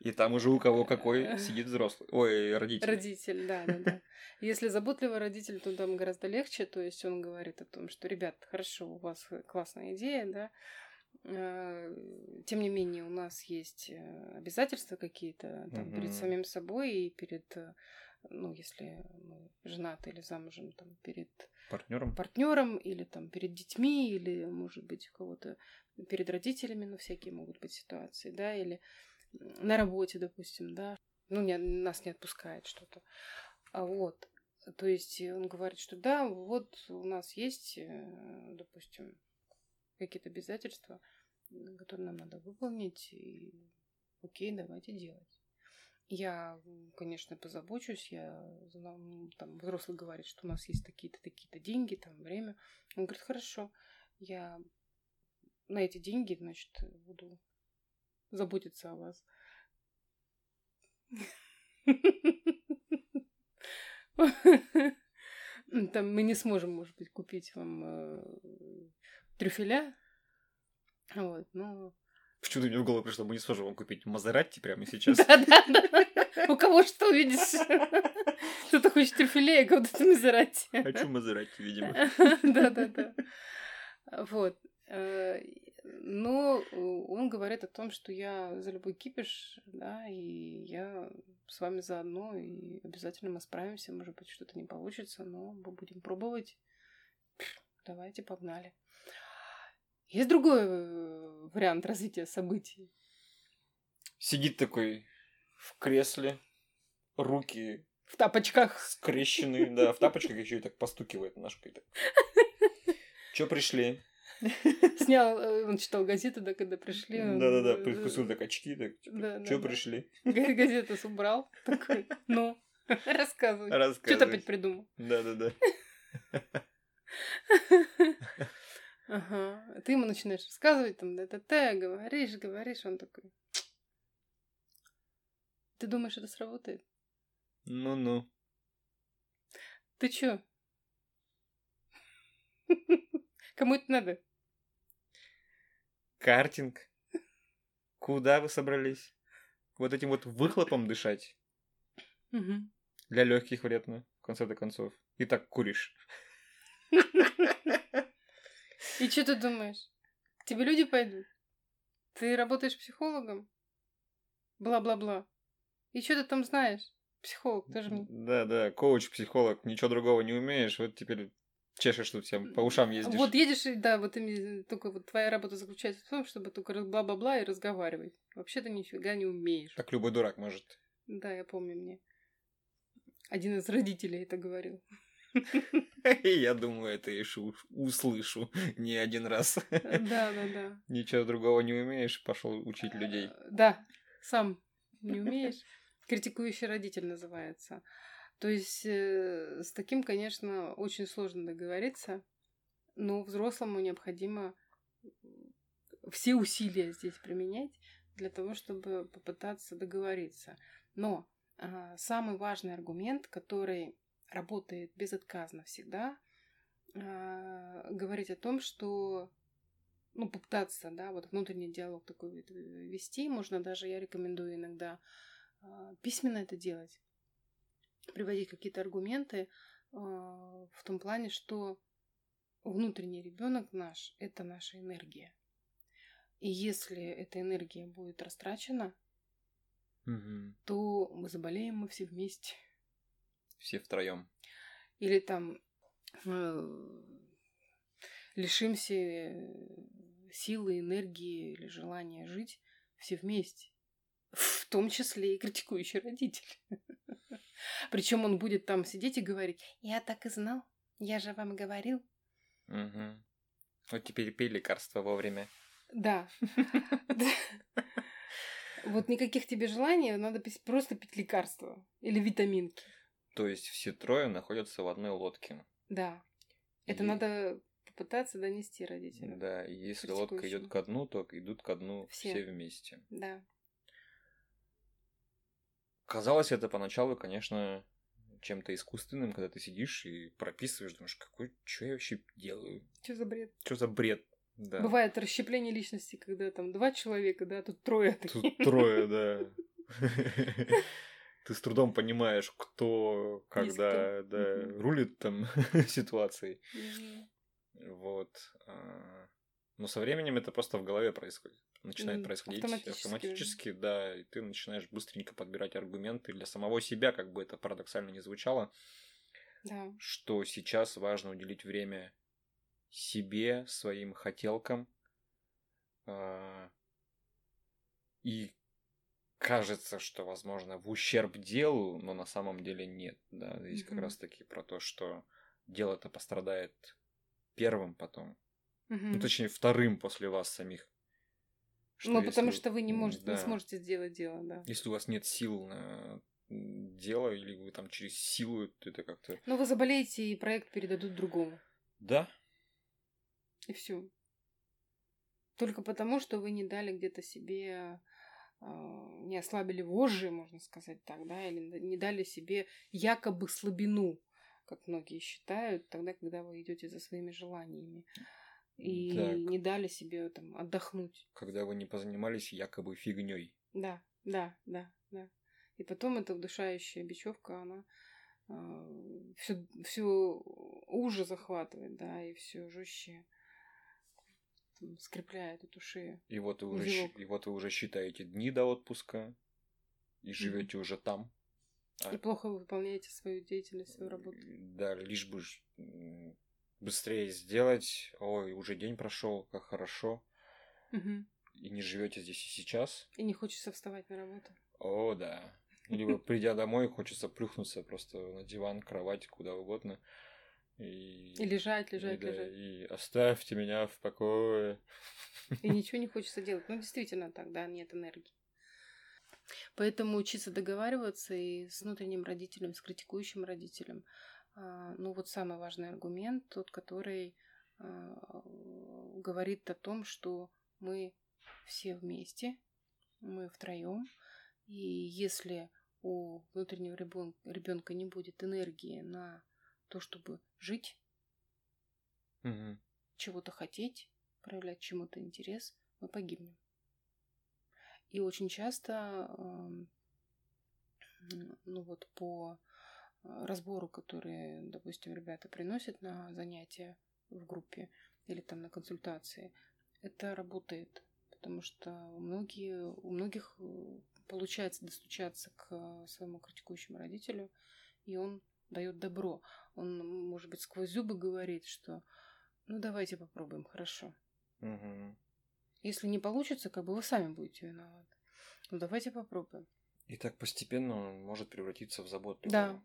[SPEAKER 2] И там уже у кого какой сидит взрослый. Ой, родитель.
[SPEAKER 1] Родитель, да, да, да. Если заботливый родитель, то там гораздо легче. То есть он говорит о том, что, ребят, хорошо, у вас классная идея, да. э, Тем не менее, у нас есть э, обязательства какие-то там, перед
[SPEAKER 2] Мгм.
[SPEAKER 1] самим собой и перед, э, ну, если мы женаты или замужем, там, перед
[SPEAKER 2] Партнером.
[SPEAKER 1] партнером или там перед детьми, или, может быть, у кого-то перед родителями, ну, всякие могут быть ситуации, да, или на работе, допустим, да, ну, не, нас не отпускает что-то. А вот, то есть он говорит, что да, вот у нас есть, э, допустим, какие-то обязательства, которые нам надо выполнить, и окей, давайте делать. Я, конечно, позабочусь, я там взрослый говорит, что у нас есть такие-то, такие-то деньги, там время. Он говорит, хорошо, я на эти деньги, значит, буду заботиться о вас. Там мы не сможем, может быть, купить вам э, трюфеля. Вот, но...
[SPEAKER 2] Почему-то мне в голову пришло, мы не сможем вам купить Мазератти прямо сейчас.
[SPEAKER 1] Да-да-да. У кого что, видишь? Кто-то хочет трюфеля, а кого-то назирать.
[SPEAKER 2] Хочу Мазератти, видимо. <laughs>
[SPEAKER 1] Да-да-да. Вот. Но он говорит о том, что я за любой кипиш, да, и я с вами заодно, и обязательно мы справимся. Может быть, что-то не получится, но мы будем пробовать. Давайте, погнали. Есть другой э, вариант развития событий.
[SPEAKER 2] Сидит такой в кресле, руки
[SPEAKER 1] В тапочках.
[SPEAKER 2] скрещенные, да, в тапочках еще и так постукивает ножкой. <laughs> Чё пришли? <laughs>
[SPEAKER 1] Снял, э, он читал газеты, да, когда пришли.
[SPEAKER 2] Да-да-да,
[SPEAKER 1] э,
[SPEAKER 2] прикусил так очки, так,
[SPEAKER 1] Да,
[SPEAKER 2] чё
[SPEAKER 1] да, да.
[SPEAKER 2] пришли? <laughs>
[SPEAKER 1] га- газету убрал. Такой, ну, <laughs> рассказывай. Что ты
[SPEAKER 2] Рассказывай.
[SPEAKER 1] опять придумал?
[SPEAKER 2] Да-да-да.
[SPEAKER 1] Ага. Ты ему начинаешь рассказывать, там, да-да-да, говоришь, говоришь, он такой. Ты думаешь, это сработает?
[SPEAKER 2] Ну-ну.
[SPEAKER 1] Ты чё? Кому это надо?
[SPEAKER 2] Картинг. Куда вы собрались? Вот этим вот выхлопом дышать
[SPEAKER 1] Мгм.
[SPEAKER 2] для легких вредно, в конце концов. И так куришь. <laughs>
[SPEAKER 1] И что ты думаешь? К тебе люди пойдут? Ты работаешь психологом? бла-бла-бла. И что ты там знаешь? Психолог, ты же мне...
[SPEAKER 2] Да, да, коуч, психолог, ничего другого не умеешь, вот теперь чешешь тут всем, по ушам ездишь.
[SPEAKER 1] Вот едешь, да, вот именно только вот твоя работа заключается в том, чтобы только бла-бла-бла и разговаривать. Вообще ты нифига не умеешь.
[SPEAKER 2] Так любой дурак может.
[SPEAKER 1] Да, я помню мне. Один из родителей это говорил. <laughs>
[SPEAKER 2] Я думаю, это еще услышу не один раз. <laughs>
[SPEAKER 1] Да, да, да. <laughs>
[SPEAKER 2] Ничего другого не умеешь, пошел учить людей.
[SPEAKER 1] Э, Да, сам не умеешь. Критикующий родитель называется. То есть э, с таким, конечно, очень сложно договориться, но взрослому необходимо все усилия здесь применять для того, чтобы попытаться договориться. Но а, самый важный аргумент, который работает безотказно всегда, а, говорить о том, что ну, попытаться, да, вот внутренний диалог такой вести. Можно даже, я рекомендую иногда а, письменно это делать, приводить какие-то аргументы а, в том плане, что внутренний ребенок наш – это наша энергия. И если эта энергия будет растрачена,
[SPEAKER 2] Мгм.
[SPEAKER 1] то мы заболеем мы все вместе.
[SPEAKER 2] Все втроем.
[SPEAKER 1] Или там э, лишимся э, силы, энергии или желания жить все вместе. Том числе и критикующий родитель. <laughs> Причем он будет там сидеть и говорить, я так и знал, я же вам говорил.
[SPEAKER 2] Мгм. Вот теперь пей лекарства вовремя.
[SPEAKER 1] Да. <laughs> Вот никаких тебе желаний, надо просто пить лекарства или витаминки.
[SPEAKER 2] То есть все трое находятся в одной лодке.
[SPEAKER 1] Да. Это надо попытаться донести родителям.
[SPEAKER 2] Да, и если лодка идет ко дну, то идут ко дну
[SPEAKER 1] Все.
[SPEAKER 2] все вместе.
[SPEAKER 1] Да.
[SPEAKER 2] Казалось это поначалу, конечно, чем-то искусственным, когда ты сидишь и прописываешь, думаешь, какой, что я вообще делаю?
[SPEAKER 1] Что за бред?
[SPEAKER 2] Что за бред? Да.
[SPEAKER 1] Бывает расщепление личности, когда там два человека, да, тут трое таких.
[SPEAKER 2] Тут <laughs> трое, да. <laughs> Ты с трудом понимаешь, кто, когда, да, рулит там <laughs> ситуацией. Вот. а, Но со временем это просто в голове происходит. Начинает происходить
[SPEAKER 1] автоматически
[SPEAKER 2] автоматически, да, и ты начинаешь быстренько подбирать аргументы для самого себя, как бы это парадоксально не звучало,
[SPEAKER 1] Да.
[SPEAKER 2] что сейчас важно уделить время себе, своим хотелкам. а, И кажется, что, возможно, в ущерб делу, но на самом деле нет. Да, здесь как
[SPEAKER 1] Мгм.
[SPEAKER 2] раз таки про то, что дело-то пострадает первым потом.
[SPEAKER 1] Мгм.
[SPEAKER 2] Ну, точнее, вторым после вас самих.
[SPEAKER 1] Ну, потому
[SPEAKER 2] если-
[SPEAKER 1] что вы не можете, не
[SPEAKER 2] да.
[SPEAKER 1] сможете сделать дело, да.
[SPEAKER 2] Если у вас нет сил на дело, или вы там через силу это как-то...
[SPEAKER 1] Но вы заболеете, и проект передадут другому.
[SPEAKER 2] Да,
[SPEAKER 1] И все. Только потому, что вы не дали где-то себе, а, не ослабили вожжи, можно сказать так, да, или не дали себе якобы слабину, как многие считают, тогда, когда вы идете за своими желаниями. И
[SPEAKER 2] Так.
[SPEAKER 1] не дали себе там отдохнуть.
[SPEAKER 2] когда вы не позанимались якобы фигней.
[SPEAKER 1] Да, да, да, да. И потом эта удушающая бечевка, она все, все уже захватывает, да, и все жестче там скрепляет эту шею.
[SPEAKER 2] И вот вы уже, и вот вы уже считаете дни до отпуска и живете уже там. А,
[SPEAKER 1] И плохо вы выполняете свою деятельность, свою работу.
[SPEAKER 2] Да, лишь бы быстрее сделать. Ой, уже день прошел, как хорошо.
[SPEAKER 1] Мгм.
[SPEAKER 2] И не живете здесь и сейчас.
[SPEAKER 1] И не хочется вставать на работу.
[SPEAKER 2] О, да. Либо придя домой, хочется плюхнуться просто на диван, кровать, куда угодно. И,
[SPEAKER 1] И лежать,
[SPEAKER 2] и
[SPEAKER 1] лежать,
[SPEAKER 2] да,
[SPEAKER 1] лежать.
[SPEAKER 2] и оставьте меня в покое.
[SPEAKER 1] И <laughs> ничего не хочется делать. Ну, действительно так, да, нет энергии. Поэтому учиться договариваться и с внутренним родителем, с критикующим родителем. А, Ну, вот самый важный аргумент, тот, который а, говорит о том, что мы все вместе, мы втроем, и если у внутреннего ребенка не будет энергии на то, чтобы жить,
[SPEAKER 2] Мгм.
[SPEAKER 1] чего-то хотеть, проявлять чему-то интерес, мы погибнем. И очень часто, эм, ну вот по разбору, который, допустим, ребята приносят на занятия в группе или там на консультации, это работает. потому что многие, у многих э, получается достучаться к своему критикующему родителю, и он дает добро. Он, может быть, сквозь зубы говорит, что ну давайте попробуем, хорошо.
[SPEAKER 2] Угу.
[SPEAKER 1] Если не получится, как бы вы сами будете виноваты. Ну давайте попробуем.
[SPEAKER 2] И так постепенно он может превратиться в заботу.
[SPEAKER 1] Да.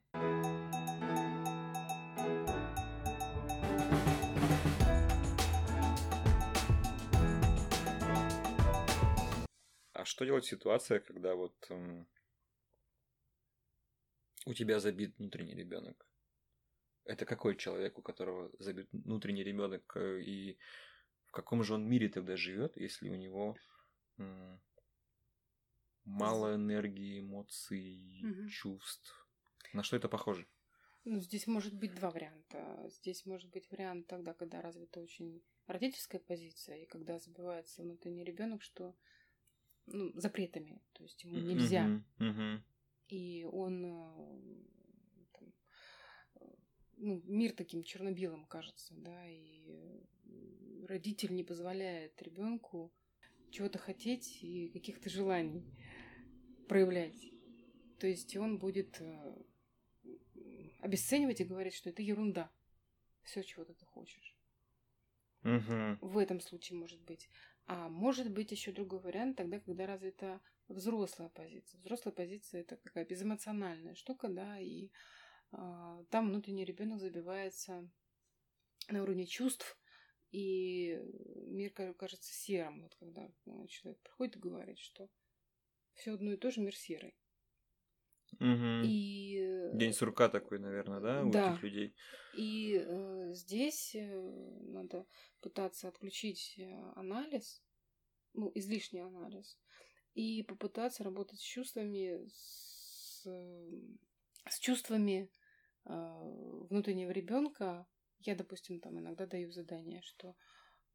[SPEAKER 2] А что делать в ситуации, когда вот эм, у тебя забит внутренний ребенок? Это какой человек, у которого забит внутренний ребенок, э, и в каком же он мире тогда живет, если у него м, мало энергии, эмоций,
[SPEAKER 1] Мгм.
[SPEAKER 2] чувств? На что это похоже?
[SPEAKER 1] Ну, здесь может быть два варианта. Здесь может быть вариант тогда, когда развита очень родительская позиция, и когда забивается внутренний ребенок, что ну, запретами, то есть ему нельзя.
[SPEAKER 2] Мгм.
[SPEAKER 1] И он э, там, э, ну, мир таким черно-белым кажется, да, и э, родитель не позволяет ребенку чего-то хотеть и каких-то желаний проявлять. То есть он будет э, обесценивать и говорить, что это ерунда. Все, чего ты хочешь.
[SPEAKER 2] Мгм.
[SPEAKER 1] В этом случае может быть. А может быть еще другой вариант, тогда, когда развита взрослая позиция. Взрослая позиция это такая безэмоциональная штука, да, и а, там внутренний ребенок забивается на уровне чувств, и мир ка- кажется серым. Вот когда э, человек приходит и говорит, что все одно и то же мир серый.
[SPEAKER 2] Мгм.
[SPEAKER 1] И э,
[SPEAKER 2] День сурка такой, наверное, да, у
[SPEAKER 1] Да.
[SPEAKER 2] этих людей?
[SPEAKER 1] И э, здесь э, надо пытаться отключить э, анализ, ну, излишний анализ, и попытаться работать с чувствами, с, с чувствами э, внутреннего ребенка. Я, допустим, там иногда даю задание, что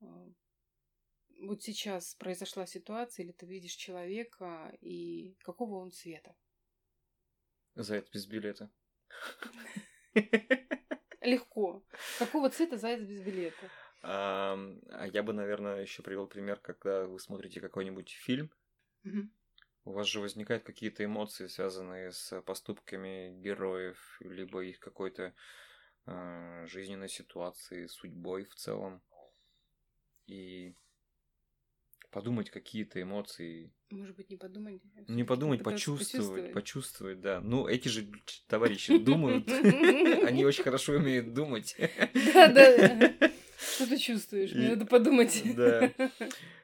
[SPEAKER 1] э, вот сейчас произошла ситуация, или ты видишь человека, и какого он цвета.
[SPEAKER 2] Заяц без билета. <laughs>
[SPEAKER 1] Легко. Какого цвета заяц без билета?
[SPEAKER 2] А, я бы, наверное, еще привел пример, когда вы смотрите какой-нибудь фильм, у вас же возникают какие-то эмоции, связанные с поступками героев, либо их какой-то а, жизненной ситуацией, судьбой в целом. И подумать какие-то эмоции.
[SPEAKER 1] Может быть, не подумать. а
[SPEAKER 2] Не подумать, почувствовать, почувствовать, да. Ну, эти же товарищи думают, <laughs> они очень хорошо умеют думать.
[SPEAKER 1] Да, да. <laughs> Что ты чувствуешь? Мне надо подумать.
[SPEAKER 2] Да.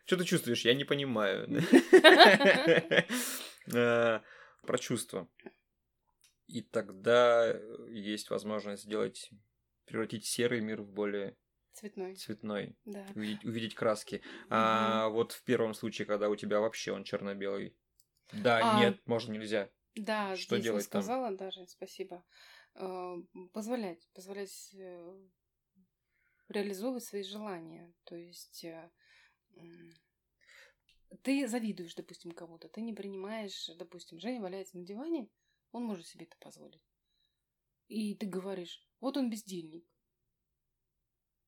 [SPEAKER 2] Что ты чувствуешь? Я не понимаю. Э, <laughs> Про чувства. И тогда есть возможность сделать, превратить серый мир в более
[SPEAKER 1] Цветной.
[SPEAKER 2] цветной,
[SPEAKER 1] Да.
[SPEAKER 2] увидеть, увидеть краски. А вот в первом случае, когда у тебя вообще он черно-белый. Да,
[SPEAKER 1] А.
[SPEAKER 2] нет, можно, нельзя.
[SPEAKER 1] Да,
[SPEAKER 2] Что
[SPEAKER 1] здесь я
[SPEAKER 2] делать там?
[SPEAKER 1] сказала даже, спасибо. Э, Позволять, позволять э, реализовывать свои желания. То есть э, ты завидуешь, допустим, кому-то, ты не принимаешь, допустим, Женя валяется на диване, он может себе это позволить. И ты говоришь, вот он бездельник.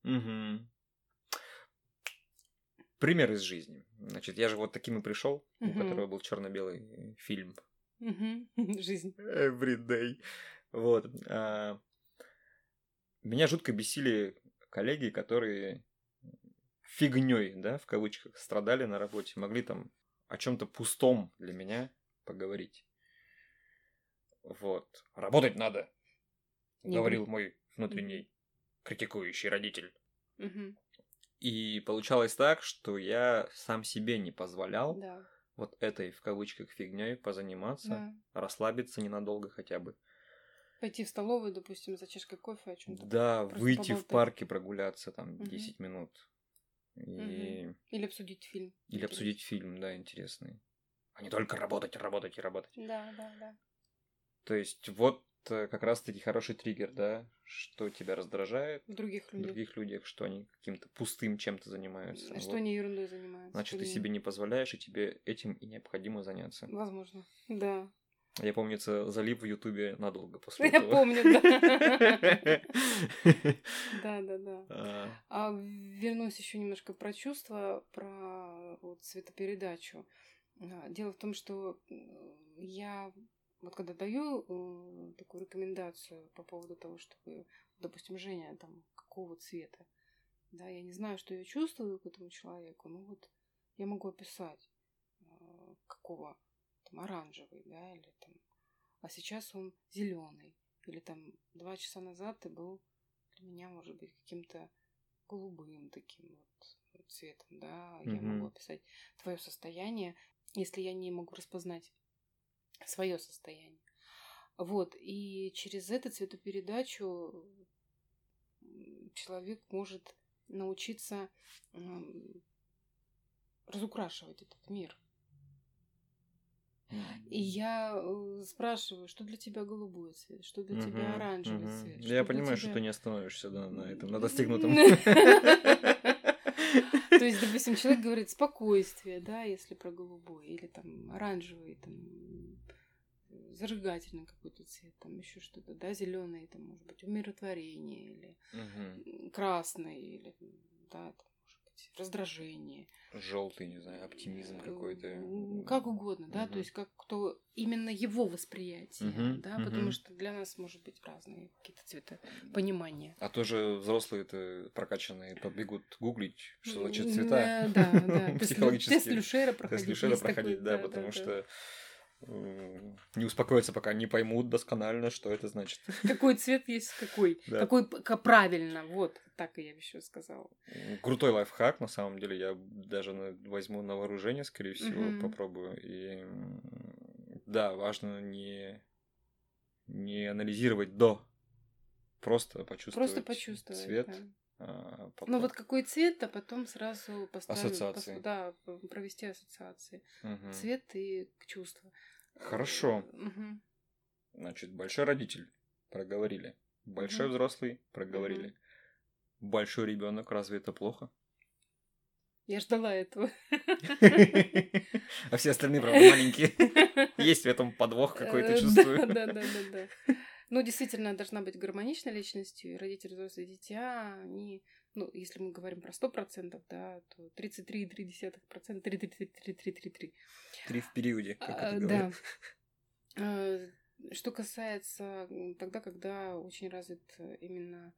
[SPEAKER 2] Мгм. Пример из жизни. Значит, я же вот таким и пришел, у
[SPEAKER 1] Мгм.
[SPEAKER 2] которого был черно-белый фильм
[SPEAKER 1] Мгм. <laughs> Жизнь.
[SPEAKER 2] Everyday. Вот. а, Меня жутко бесили коллеги, которые фигней, да, в кавычках, страдали на работе, могли там о чем-то пустом для меня поговорить. Вот. Работать надо, говорил мой внутренний критикующий родитель.
[SPEAKER 1] Мгм.
[SPEAKER 2] И получалось так, что я сам себе не позволял
[SPEAKER 1] Да.
[SPEAKER 2] вот этой, в кавычках, фигней позаниматься,
[SPEAKER 1] да.
[SPEAKER 2] расслабиться ненадолго хотя бы.
[SPEAKER 1] Пойти в столовую, допустим, за чашкой кофе, о чем-то.
[SPEAKER 2] Да,
[SPEAKER 1] просто
[SPEAKER 2] выйти в
[SPEAKER 1] поболтать.
[SPEAKER 2] парке прогуляться там
[SPEAKER 1] Мгм.
[SPEAKER 2] 10 минут. И...
[SPEAKER 1] Или обсудить фильм.
[SPEAKER 2] Или
[SPEAKER 1] Интересный.
[SPEAKER 2] обсудить фильм, да, интересный. А не только работать, работать и работать.
[SPEAKER 1] Да, да, да.
[SPEAKER 2] То есть вот как раз-таки хороший триггер, да, что тебя раздражает
[SPEAKER 1] В других
[SPEAKER 2] в
[SPEAKER 1] людях.
[SPEAKER 2] других людях, что они каким-то пустым чем-то занимаются.
[SPEAKER 1] Что
[SPEAKER 2] Вот.
[SPEAKER 1] они ерундой занимаются.
[SPEAKER 2] Значит, ты себе не позволяешь, и тебе этим и необходимо заняться.
[SPEAKER 1] Возможно. Да.
[SPEAKER 2] Я, помнится, залип в Ютубе надолго <laughs> после
[SPEAKER 1] Я
[SPEAKER 2] этого.
[SPEAKER 1] помню, да. <laughs> Да, да, да.
[SPEAKER 2] А,
[SPEAKER 1] А вернусь еще немножко про чувства, про цветопередачу. А, Дело в том, что я вот когда даю э, такую рекомендацию по поводу того, чтобы, допустим, Женя там какого цвета, да, я не знаю, что я чувствую к этому человеку, ну вот я могу описать, э, какого там оранжевый, да, или там, а сейчас он зеленый, или там два часа назад ты был для меня, может быть, каким-то голубым таким вот цветом, да, я
[SPEAKER 2] Мгм.
[SPEAKER 1] могу описать твое состояние, если я не могу распознать свое состояние. Вот, и через эту цветопередачу человек может научиться разукрашивать этот мир. И я э, спрашиваю, что для тебя голубой цвет, что для тебя
[SPEAKER 2] Мгм,
[SPEAKER 1] оранжевый
[SPEAKER 2] мгм.
[SPEAKER 1] цвет.
[SPEAKER 2] Я понимаю, что
[SPEAKER 1] тебя-
[SPEAKER 2] ты не остановишься да, на этом, на достигнутом. <laughs>
[SPEAKER 1] То есть, допустим, человек говорит спокойствие, да, если про голубой, или там оранжевый, там зажигательный какой-то цвет, там еще что-то, да, зеленый, там может быть умиротворение, или
[SPEAKER 2] Мгм.
[SPEAKER 1] красный, или да, там, быть раздражение.
[SPEAKER 2] Желтый, не знаю, оптимизм какой-то.
[SPEAKER 1] М, Как угодно, да, то
[SPEAKER 2] Мгм.
[SPEAKER 1] есть как кто именно его восприятие,
[SPEAKER 2] Мгм,
[SPEAKER 1] да,
[SPEAKER 2] мгм.
[SPEAKER 1] потому что для нас может быть разные какие-то цвета понимания.
[SPEAKER 2] А тоже взрослые-то прокачанные побегут гуглить, что значит цвета.
[SPEAKER 1] э, Да, да. <laughs> Лю-
[SPEAKER 2] Психологически.
[SPEAKER 1] Тест Люшера проходить.
[SPEAKER 2] Тест Люшера проходить, да, потому
[SPEAKER 1] да.
[SPEAKER 2] что не успокоятся, пока не поймут досконально, что это значит.
[SPEAKER 1] Какой цвет есть какой. <laughs>
[SPEAKER 2] Да.
[SPEAKER 1] Какой правильно. Вот, так и я еще сказала.
[SPEAKER 2] Крутой лайфхак, на самом деле, я даже возьму на вооружение, скорее всего,
[SPEAKER 1] Мгм.
[SPEAKER 2] попробую. И да, важно не, не анализировать до, просто почувствовать
[SPEAKER 1] Просто почувствовать.
[SPEAKER 2] цвет.
[SPEAKER 1] да.
[SPEAKER 2] А,
[SPEAKER 1] Ну
[SPEAKER 2] потом-
[SPEAKER 1] вот какой цвет, а потом сразу поставить...
[SPEAKER 2] Ассоциации.
[SPEAKER 1] да, п- провести ассоциации.
[SPEAKER 2] Мгм.
[SPEAKER 1] Цвет и чувство.
[SPEAKER 2] Хорошо.
[SPEAKER 1] Мгм.
[SPEAKER 2] Значит, большой родитель проговорили. Большой
[SPEAKER 1] Мгм.
[SPEAKER 2] взрослый проговорили. Большой ребенок, разве это плохо?
[SPEAKER 1] Я ждала этого. <laughs>
[SPEAKER 2] А все остальные, правда, маленькие. <laughs> Есть в этом подвох какой-то,
[SPEAKER 1] Э,
[SPEAKER 2] чувствую.
[SPEAKER 1] Да, да, да, да, да. Ну, действительно, должна быть гармоничной личностью, и родители, взрослые, дитя, они, ну, если мы говорим про 100%, да, то 33,3%, 3,3,3,3,3,3.
[SPEAKER 2] Три в периоде, как
[SPEAKER 1] А,
[SPEAKER 2] это
[SPEAKER 1] Да.
[SPEAKER 2] говорят.
[SPEAKER 1] А, Что касается тогда, когда очень развит э, именно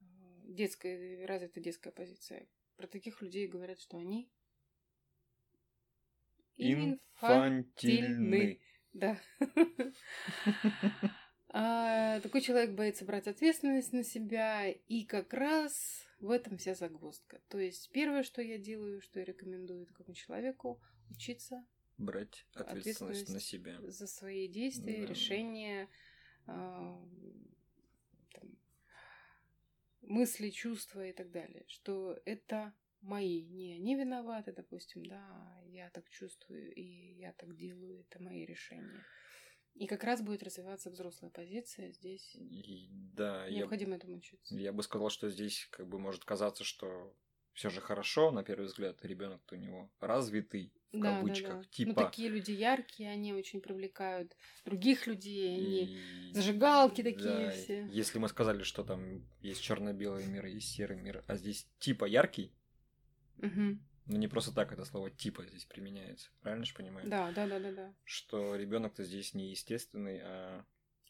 [SPEAKER 1] э, детская, развита детская позиция. Про таких людей говорят, что они
[SPEAKER 2] Инфантильный.
[SPEAKER 1] Да. <laughs> <laughs> А, Такой человек боится брать ответственность на себя, и как раз в этом вся загвоздка. То есть первое, что я делаю, что я рекомендую такому человеку, учиться
[SPEAKER 2] Брать ответственность на
[SPEAKER 1] Ответственность.
[SPEAKER 2] себя.
[SPEAKER 1] за свои действия,
[SPEAKER 2] Да.
[SPEAKER 1] решения, а, там, мысли, чувства и так далее. Что это мои, не они виноваты, допустим, да, я так чувствую и я так делаю, это мои решения. И как раз будет развиваться взрослая позиция здесь.
[SPEAKER 2] И да, я,
[SPEAKER 1] Необходимо этому учиться.
[SPEAKER 2] я бы сказал, что здесь как бы может казаться, что все же хорошо, на первый взгляд, ребенок у него развитый, в
[SPEAKER 1] Да, да,
[SPEAKER 2] кавычках,
[SPEAKER 1] да.
[SPEAKER 2] типа.
[SPEAKER 1] Ну, такие люди яркие, они очень привлекают других людей, они
[SPEAKER 2] И-
[SPEAKER 1] зажигалки такие
[SPEAKER 2] да,
[SPEAKER 1] все.
[SPEAKER 2] Если мы сказали, что там есть черно-белый мир, есть серый мир, а здесь типа яркий,
[SPEAKER 1] Мгм.
[SPEAKER 2] Ну не просто так это слово типа здесь применяется. Правильно же понимаю?
[SPEAKER 1] Да, да, да, да, да.
[SPEAKER 2] Что ребенок-то здесь не естественный, а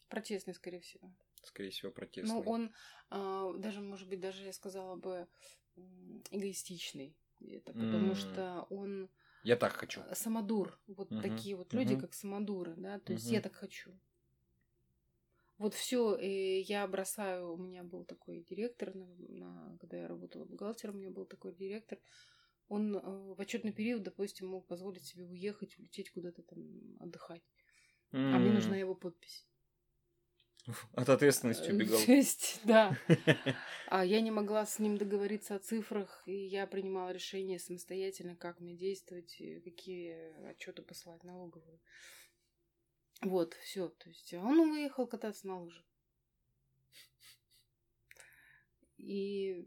[SPEAKER 1] Протестный, скорее всего.
[SPEAKER 2] скорее всего протестный.
[SPEAKER 1] Ну, он а, даже, может быть, даже я сказала бы эгоистичный где-то, потому
[SPEAKER 2] М.
[SPEAKER 1] что он
[SPEAKER 2] Я так хочу.
[SPEAKER 1] а, самодур. Вот
[SPEAKER 2] Мгм,
[SPEAKER 1] такие вот люди,
[SPEAKER 2] мгм.
[SPEAKER 1] как самодуры, да, то есть
[SPEAKER 2] Мгм.
[SPEAKER 1] я так хочу. Вот все, я бросаю. У меня был такой директор, на, на- когда я работала бухгалтером, у меня был такой директор. Он э, в отчетный период, допустим, мог позволить себе уехать, улететь куда-то там отдыхать. А мне нужна его подпись. <laughs>
[SPEAKER 2] От ответственности
[SPEAKER 1] Э,
[SPEAKER 2] убегал. <laughs>
[SPEAKER 1] То есть, да. <laughs> А я не могла с ним договориться о цифрах, и я принимала решение самостоятельно, как мне действовать, какие отчеты посылать в налоговую. Вот, все. То есть а он уехал кататься на лыжах. И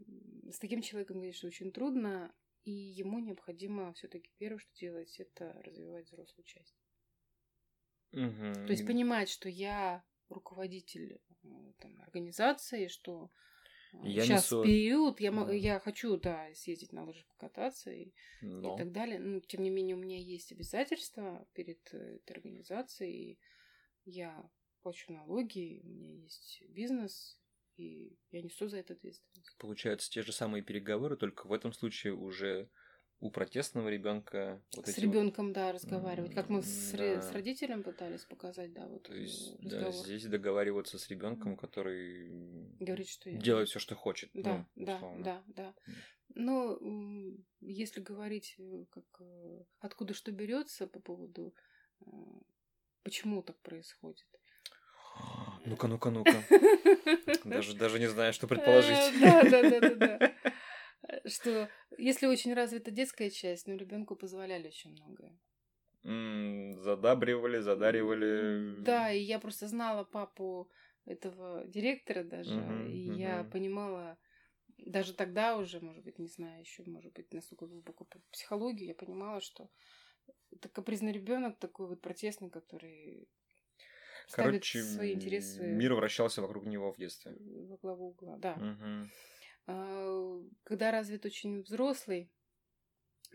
[SPEAKER 1] с таким человеком, конечно, очень трудно, и ему необходимо все-таки первое, что делать, это развивать взрослую часть.
[SPEAKER 2] Мгм.
[SPEAKER 1] То есть понимать, что я руководитель э, там, организации, что
[SPEAKER 2] Я
[SPEAKER 1] сейчас
[SPEAKER 2] несу-
[SPEAKER 1] период, я,
[SPEAKER 2] Да.
[SPEAKER 1] я хочу, да, съездить на лыжах покататься и, и
[SPEAKER 2] Но.
[SPEAKER 1] так далее. Но, тем не менее, у меня есть обязательства перед э, этой организацией. Я плачу налоги, у меня есть бизнес, и я несу за это ответственность.
[SPEAKER 2] Получаются те же самые переговоры, только в этом случае уже у протестного ребенка вот
[SPEAKER 1] с
[SPEAKER 2] эти вот-
[SPEAKER 1] ребенком, да, разговаривать. Как мы с,
[SPEAKER 2] Да.
[SPEAKER 1] с родителем пытались показать, да, вот
[SPEAKER 2] То есть,
[SPEAKER 1] э,
[SPEAKER 2] да, здесь договариваться с ребенком, который
[SPEAKER 1] Говорит, что я...
[SPEAKER 2] делает все, что хочет.
[SPEAKER 1] Да,
[SPEAKER 2] ну,
[SPEAKER 1] да,
[SPEAKER 2] условно.
[SPEAKER 1] да, да. Но если говорить, э, как э, откуда что берется по поводу, почему так происходит.
[SPEAKER 2] Ну-ка, ну-ка, ну-ка. <laughs> Даже, даже не знаю, что предположить.
[SPEAKER 1] Э, <laughs> Да, да, да, да, да. <laughs> Что если очень развита детская часть, ну ребенку позволяли очень многое.
[SPEAKER 2] Задабривали, задаривали.
[SPEAKER 1] Да, и я просто знала папу этого директора даже, и я понимала, даже тогда уже, может быть, не знаю, еще, может быть, настолько глубоко по психологию, я понимала, что это капризный ребенок такой вот протестный, который
[SPEAKER 2] Короче,
[SPEAKER 1] свои интересы
[SPEAKER 2] мир вращался вокруг него в детстве.
[SPEAKER 1] во главу угла. Да. А, Когда развит очень взрослый,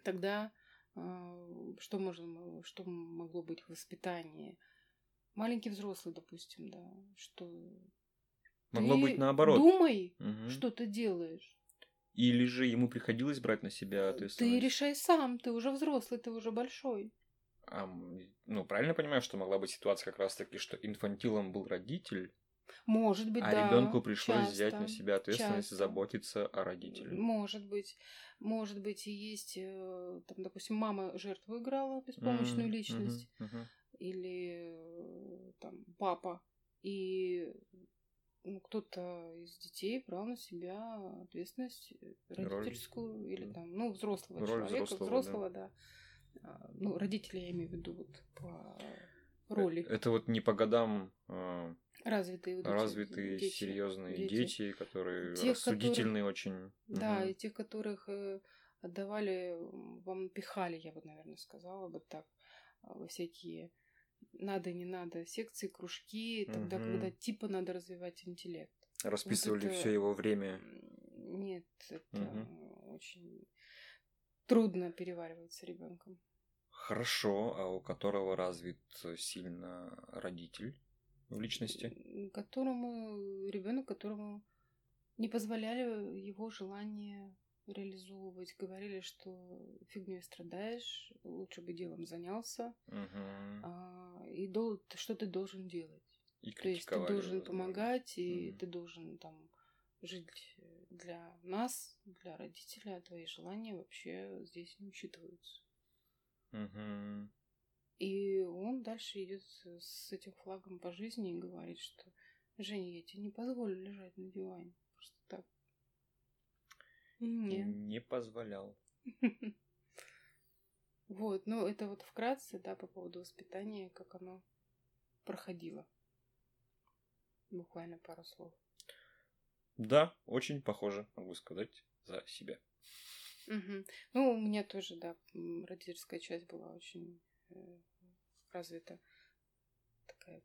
[SPEAKER 1] тогда а, что можно, что могло быть в воспитании? Маленький взрослый, допустим, да, что
[SPEAKER 2] Могло
[SPEAKER 1] ты
[SPEAKER 2] быть наоборот.
[SPEAKER 1] Думай,
[SPEAKER 2] Мгм.
[SPEAKER 1] что ты делаешь.
[SPEAKER 2] Или же ему приходилось брать на себя
[SPEAKER 1] Ты
[SPEAKER 2] ответственность.
[SPEAKER 1] решай сам, ты уже взрослый, ты уже большой.
[SPEAKER 2] А, ну, правильно понимаю, что могла быть ситуация как раз-таки, что инфантилом был родитель,
[SPEAKER 1] Может быть,
[SPEAKER 2] а
[SPEAKER 1] да.
[SPEAKER 2] ребенку пришлось
[SPEAKER 1] часто,
[SPEAKER 2] взять на себя ответственность
[SPEAKER 1] часто.
[SPEAKER 2] заботиться о родителе.
[SPEAKER 1] Может быть, может быть, и есть, э, там, допустим, мама жертву играла, беспомощную
[SPEAKER 2] Мгм,
[SPEAKER 1] личность,
[SPEAKER 2] мгм, мгм.
[SPEAKER 1] или э, там папа, и ну, кто-то из детей брал на себя ответственность э,
[SPEAKER 2] Роль.
[SPEAKER 1] родительскую или
[SPEAKER 2] Мгм.
[SPEAKER 1] там, ну, взрослого
[SPEAKER 2] Роль
[SPEAKER 1] человека,
[SPEAKER 2] взрослого,
[SPEAKER 1] взрослого, да. А, Ну, родители я имею в виду вот по роли.
[SPEAKER 2] Это вот не по годам а,
[SPEAKER 1] Развитые вот
[SPEAKER 2] развитые,
[SPEAKER 1] дети,
[SPEAKER 2] серьезные
[SPEAKER 1] дети.
[SPEAKER 2] дети, которые
[SPEAKER 1] Тех,
[SPEAKER 2] рассудительные очень.
[SPEAKER 1] Да,
[SPEAKER 2] Мгм.
[SPEAKER 1] и тех, которых э, отдавали, вам пихали, я бы, наверное, сказала бы так, а, во всякие надо, не надо, секции, кружки, тогда,
[SPEAKER 2] Мгм.
[SPEAKER 1] когда типа надо развивать интеллект.
[SPEAKER 2] Расписывали
[SPEAKER 1] это-
[SPEAKER 2] все его время.
[SPEAKER 1] Нет, это
[SPEAKER 2] Мгм.
[SPEAKER 1] очень трудно переваривается ребенком.
[SPEAKER 2] Хорошо, а у которого развит сильно родитель в личности?
[SPEAKER 1] Которому ребенок, которому не позволяли его желание реализовывать, говорили, что фигней страдаешь, лучше бы делом занялся,
[SPEAKER 2] Мгм.
[SPEAKER 1] а, и дол- что ты должен делать.
[SPEAKER 2] И
[SPEAKER 1] То есть ты должен помогать, и
[SPEAKER 2] Мгм.
[SPEAKER 1] ты должен там жить для нас, для родителя, а твои желания вообще здесь не учитываются.
[SPEAKER 2] Мгм.
[SPEAKER 1] И он дальше идет с этим флагом по жизни и говорит, что Женя, я тебе не позволю лежать на диване. Просто так. Нет.
[SPEAKER 2] Не позволял. <laughs>
[SPEAKER 1] Вот, ну это вот вкратце, да, по поводу воспитания, как оно проходило. Буквально пару слов.
[SPEAKER 2] Да, очень похоже, могу сказать, за себя.
[SPEAKER 1] Мгм. Ну, у меня тоже, да, родительская часть была очень э, развита. Такая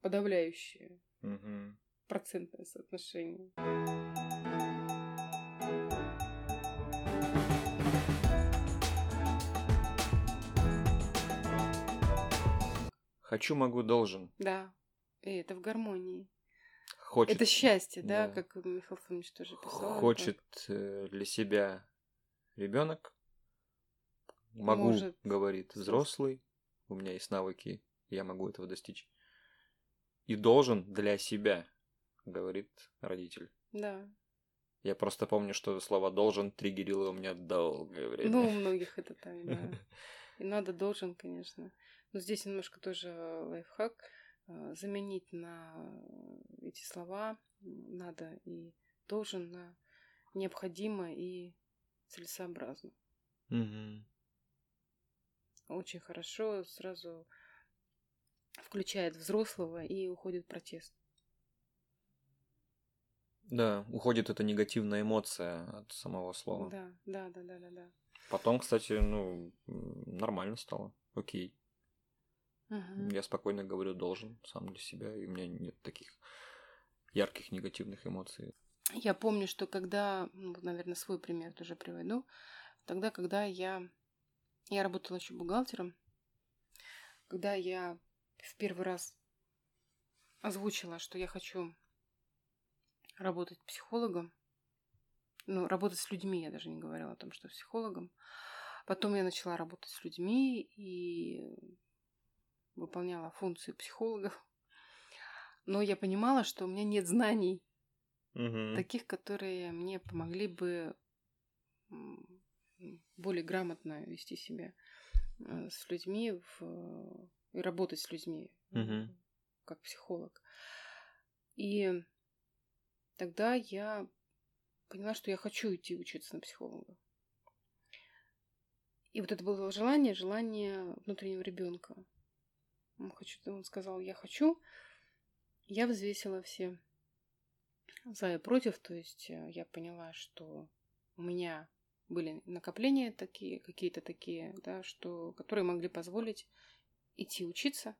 [SPEAKER 1] подавляющая
[SPEAKER 2] Мгм.
[SPEAKER 1] процентное соотношение.
[SPEAKER 2] Хочу, могу, должен.
[SPEAKER 1] Да, и это в гармонии.
[SPEAKER 2] Хочет,
[SPEAKER 1] это счастье, да,
[SPEAKER 2] да.
[SPEAKER 1] как Михаил Фомич тоже писал.
[SPEAKER 2] хочет э, для себя ребенок. Могу,
[SPEAKER 1] Может.
[SPEAKER 2] говорит взрослый. У меня есть навыки, я могу этого достичь. И должен для себя, говорит родитель.
[SPEAKER 1] Да.
[SPEAKER 2] Я просто помню, что слово должен триггерило у меня долгое время.
[SPEAKER 1] Ну, у многих это так, да. <laughs> И надо, должен, конечно. Но здесь немножко тоже лайфхак. Э, Заменить на эти слова надо и должен на необходимо и целесообразно.
[SPEAKER 2] Мгм.
[SPEAKER 1] Очень хорошо сразу включает взрослого и уходит протест.
[SPEAKER 2] Да, уходит эта негативная эмоция от самого слова.
[SPEAKER 1] Да, да, да, да, да, да.
[SPEAKER 2] Потом, кстати, ну, нормально стало. Окей.
[SPEAKER 1] Мгм.
[SPEAKER 2] Я спокойно говорю должен сам для себя, и у меня нет таких ярких негативных эмоций.
[SPEAKER 1] Я помню, что когда, ну, наверное, свой пример тоже приведу, тогда, когда я, я работала еще бухгалтером, когда я в первый раз озвучила, что я хочу работать психологом, ну, работать с людьми, я даже не говорила о том, что психологом. Потом я начала работать с людьми и выполняла функции психолога. Но я понимала, что у меня нет знаний
[SPEAKER 2] Мгм.
[SPEAKER 1] таких, которые мне помогли бы более грамотно вести себя э, с людьми в- и работать с людьми
[SPEAKER 2] Мгм.
[SPEAKER 1] как психолог. И тогда я поняла, что я хочу идти учиться на психолога. И вот это было желание, желание внутреннего ребенка. Он, хочу, он сказал, я хочу. Я взвесила все за и против. То есть э, я поняла, что у меня были накопления такие, какие-то такие, да, что, которые могли позволить идти учиться.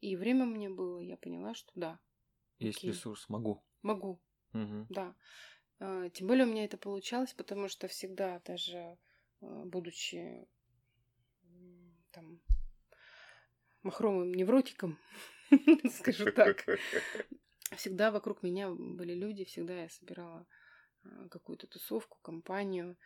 [SPEAKER 1] И время меня было, я поняла, что да,
[SPEAKER 2] Есть
[SPEAKER 1] Окей.
[SPEAKER 2] ресурс, могу.
[SPEAKER 1] могу,
[SPEAKER 2] Мгм.
[SPEAKER 1] да. А, Тем более у меня это получалось, потому что всегда, даже а, будучи там махровым невротиком, <laughs> скажу <laughs> так, всегда вокруг меня были люди, всегда я собирала а, какую-то тусовку, компанию.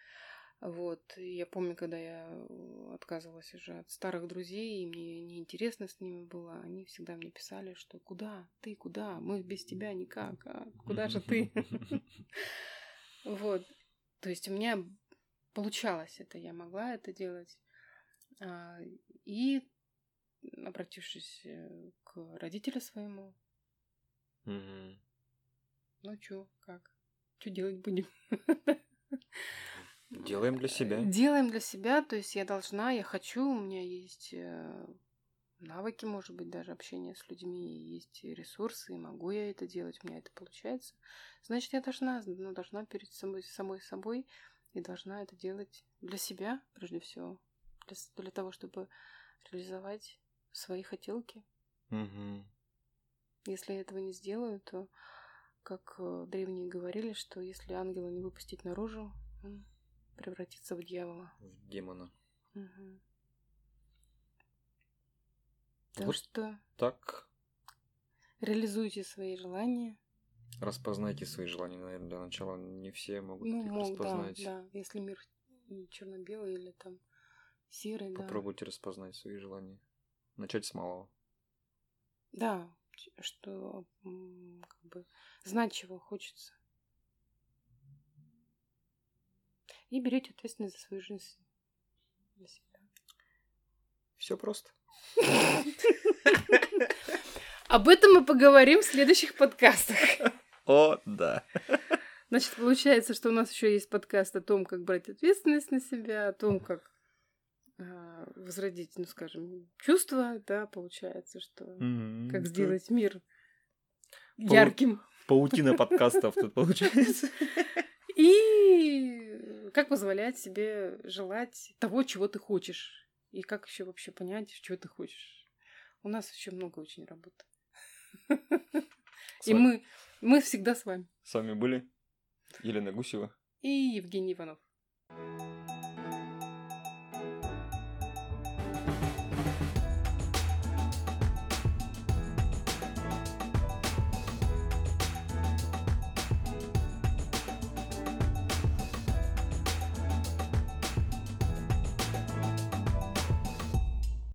[SPEAKER 1] Вот. Я помню, когда я э, отказывалась уже от старых друзей, и мне неинтересно с ними было, они всегда мне писали, что куда ты, куда? Мы без тебя никак, а куда же ты? <laughs> Вот. То есть у меня получалось это, я могла это делать. А, И, обратившись э, к родителю своему,
[SPEAKER 2] Мгм.
[SPEAKER 1] ну чё, как? Что делать будем? <laughs>
[SPEAKER 2] Делаем для себя.
[SPEAKER 1] Делаем для себя, то есть я должна, я хочу, у меня есть э, навыки, может быть, даже общения с людьми, есть ресурсы, и могу я это делать, у меня это получается. Значит, я должна, ну, должна перед самой, самой собой и должна это делать для себя, прежде всего, для, для того, чтобы реализовать свои хотелки.
[SPEAKER 2] Мгм.
[SPEAKER 1] Если я этого не сделаю, то, как э, древние говорили, что если ангела не выпустить наружу, он превратится в дьявола.
[SPEAKER 2] В демона.
[SPEAKER 1] Мгм. Так
[SPEAKER 2] Вот
[SPEAKER 1] что
[SPEAKER 2] так
[SPEAKER 1] реализуйте свои желания.
[SPEAKER 2] распознайте свои желания, наверное, для начала. Не все могут
[SPEAKER 1] Ну,
[SPEAKER 2] их
[SPEAKER 1] да,
[SPEAKER 2] распознать.
[SPEAKER 1] да. Если мир черно-белый или там серый, да.
[SPEAKER 2] Попробуйте распознать свои желания. Начать с малого.
[SPEAKER 1] Да, что как бы знать, чего хочется. И берете ответственность за свою жизнь для себя.
[SPEAKER 2] Все просто.
[SPEAKER 1] Об этом мы поговорим в следующих подкастах.
[SPEAKER 2] О, да.
[SPEAKER 1] Значит, получается, что у нас еще есть подкаст о том, как брать ответственность на себя, о том, как возродить, ну, скажем, чувства, да, получается, что как сделать мир
[SPEAKER 2] Пау-
[SPEAKER 1] ярким
[SPEAKER 2] Паутина подкастов тут получается. <laughs>
[SPEAKER 1] и как позволять себе желать того, чего ты хочешь, и как еще вообще понять, чего ты хочешь. У нас еще много очень работы. И мы, мы всегда с вами.
[SPEAKER 2] С вами были Елена Гусева.
[SPEAKER 1] И Евгений Иванов.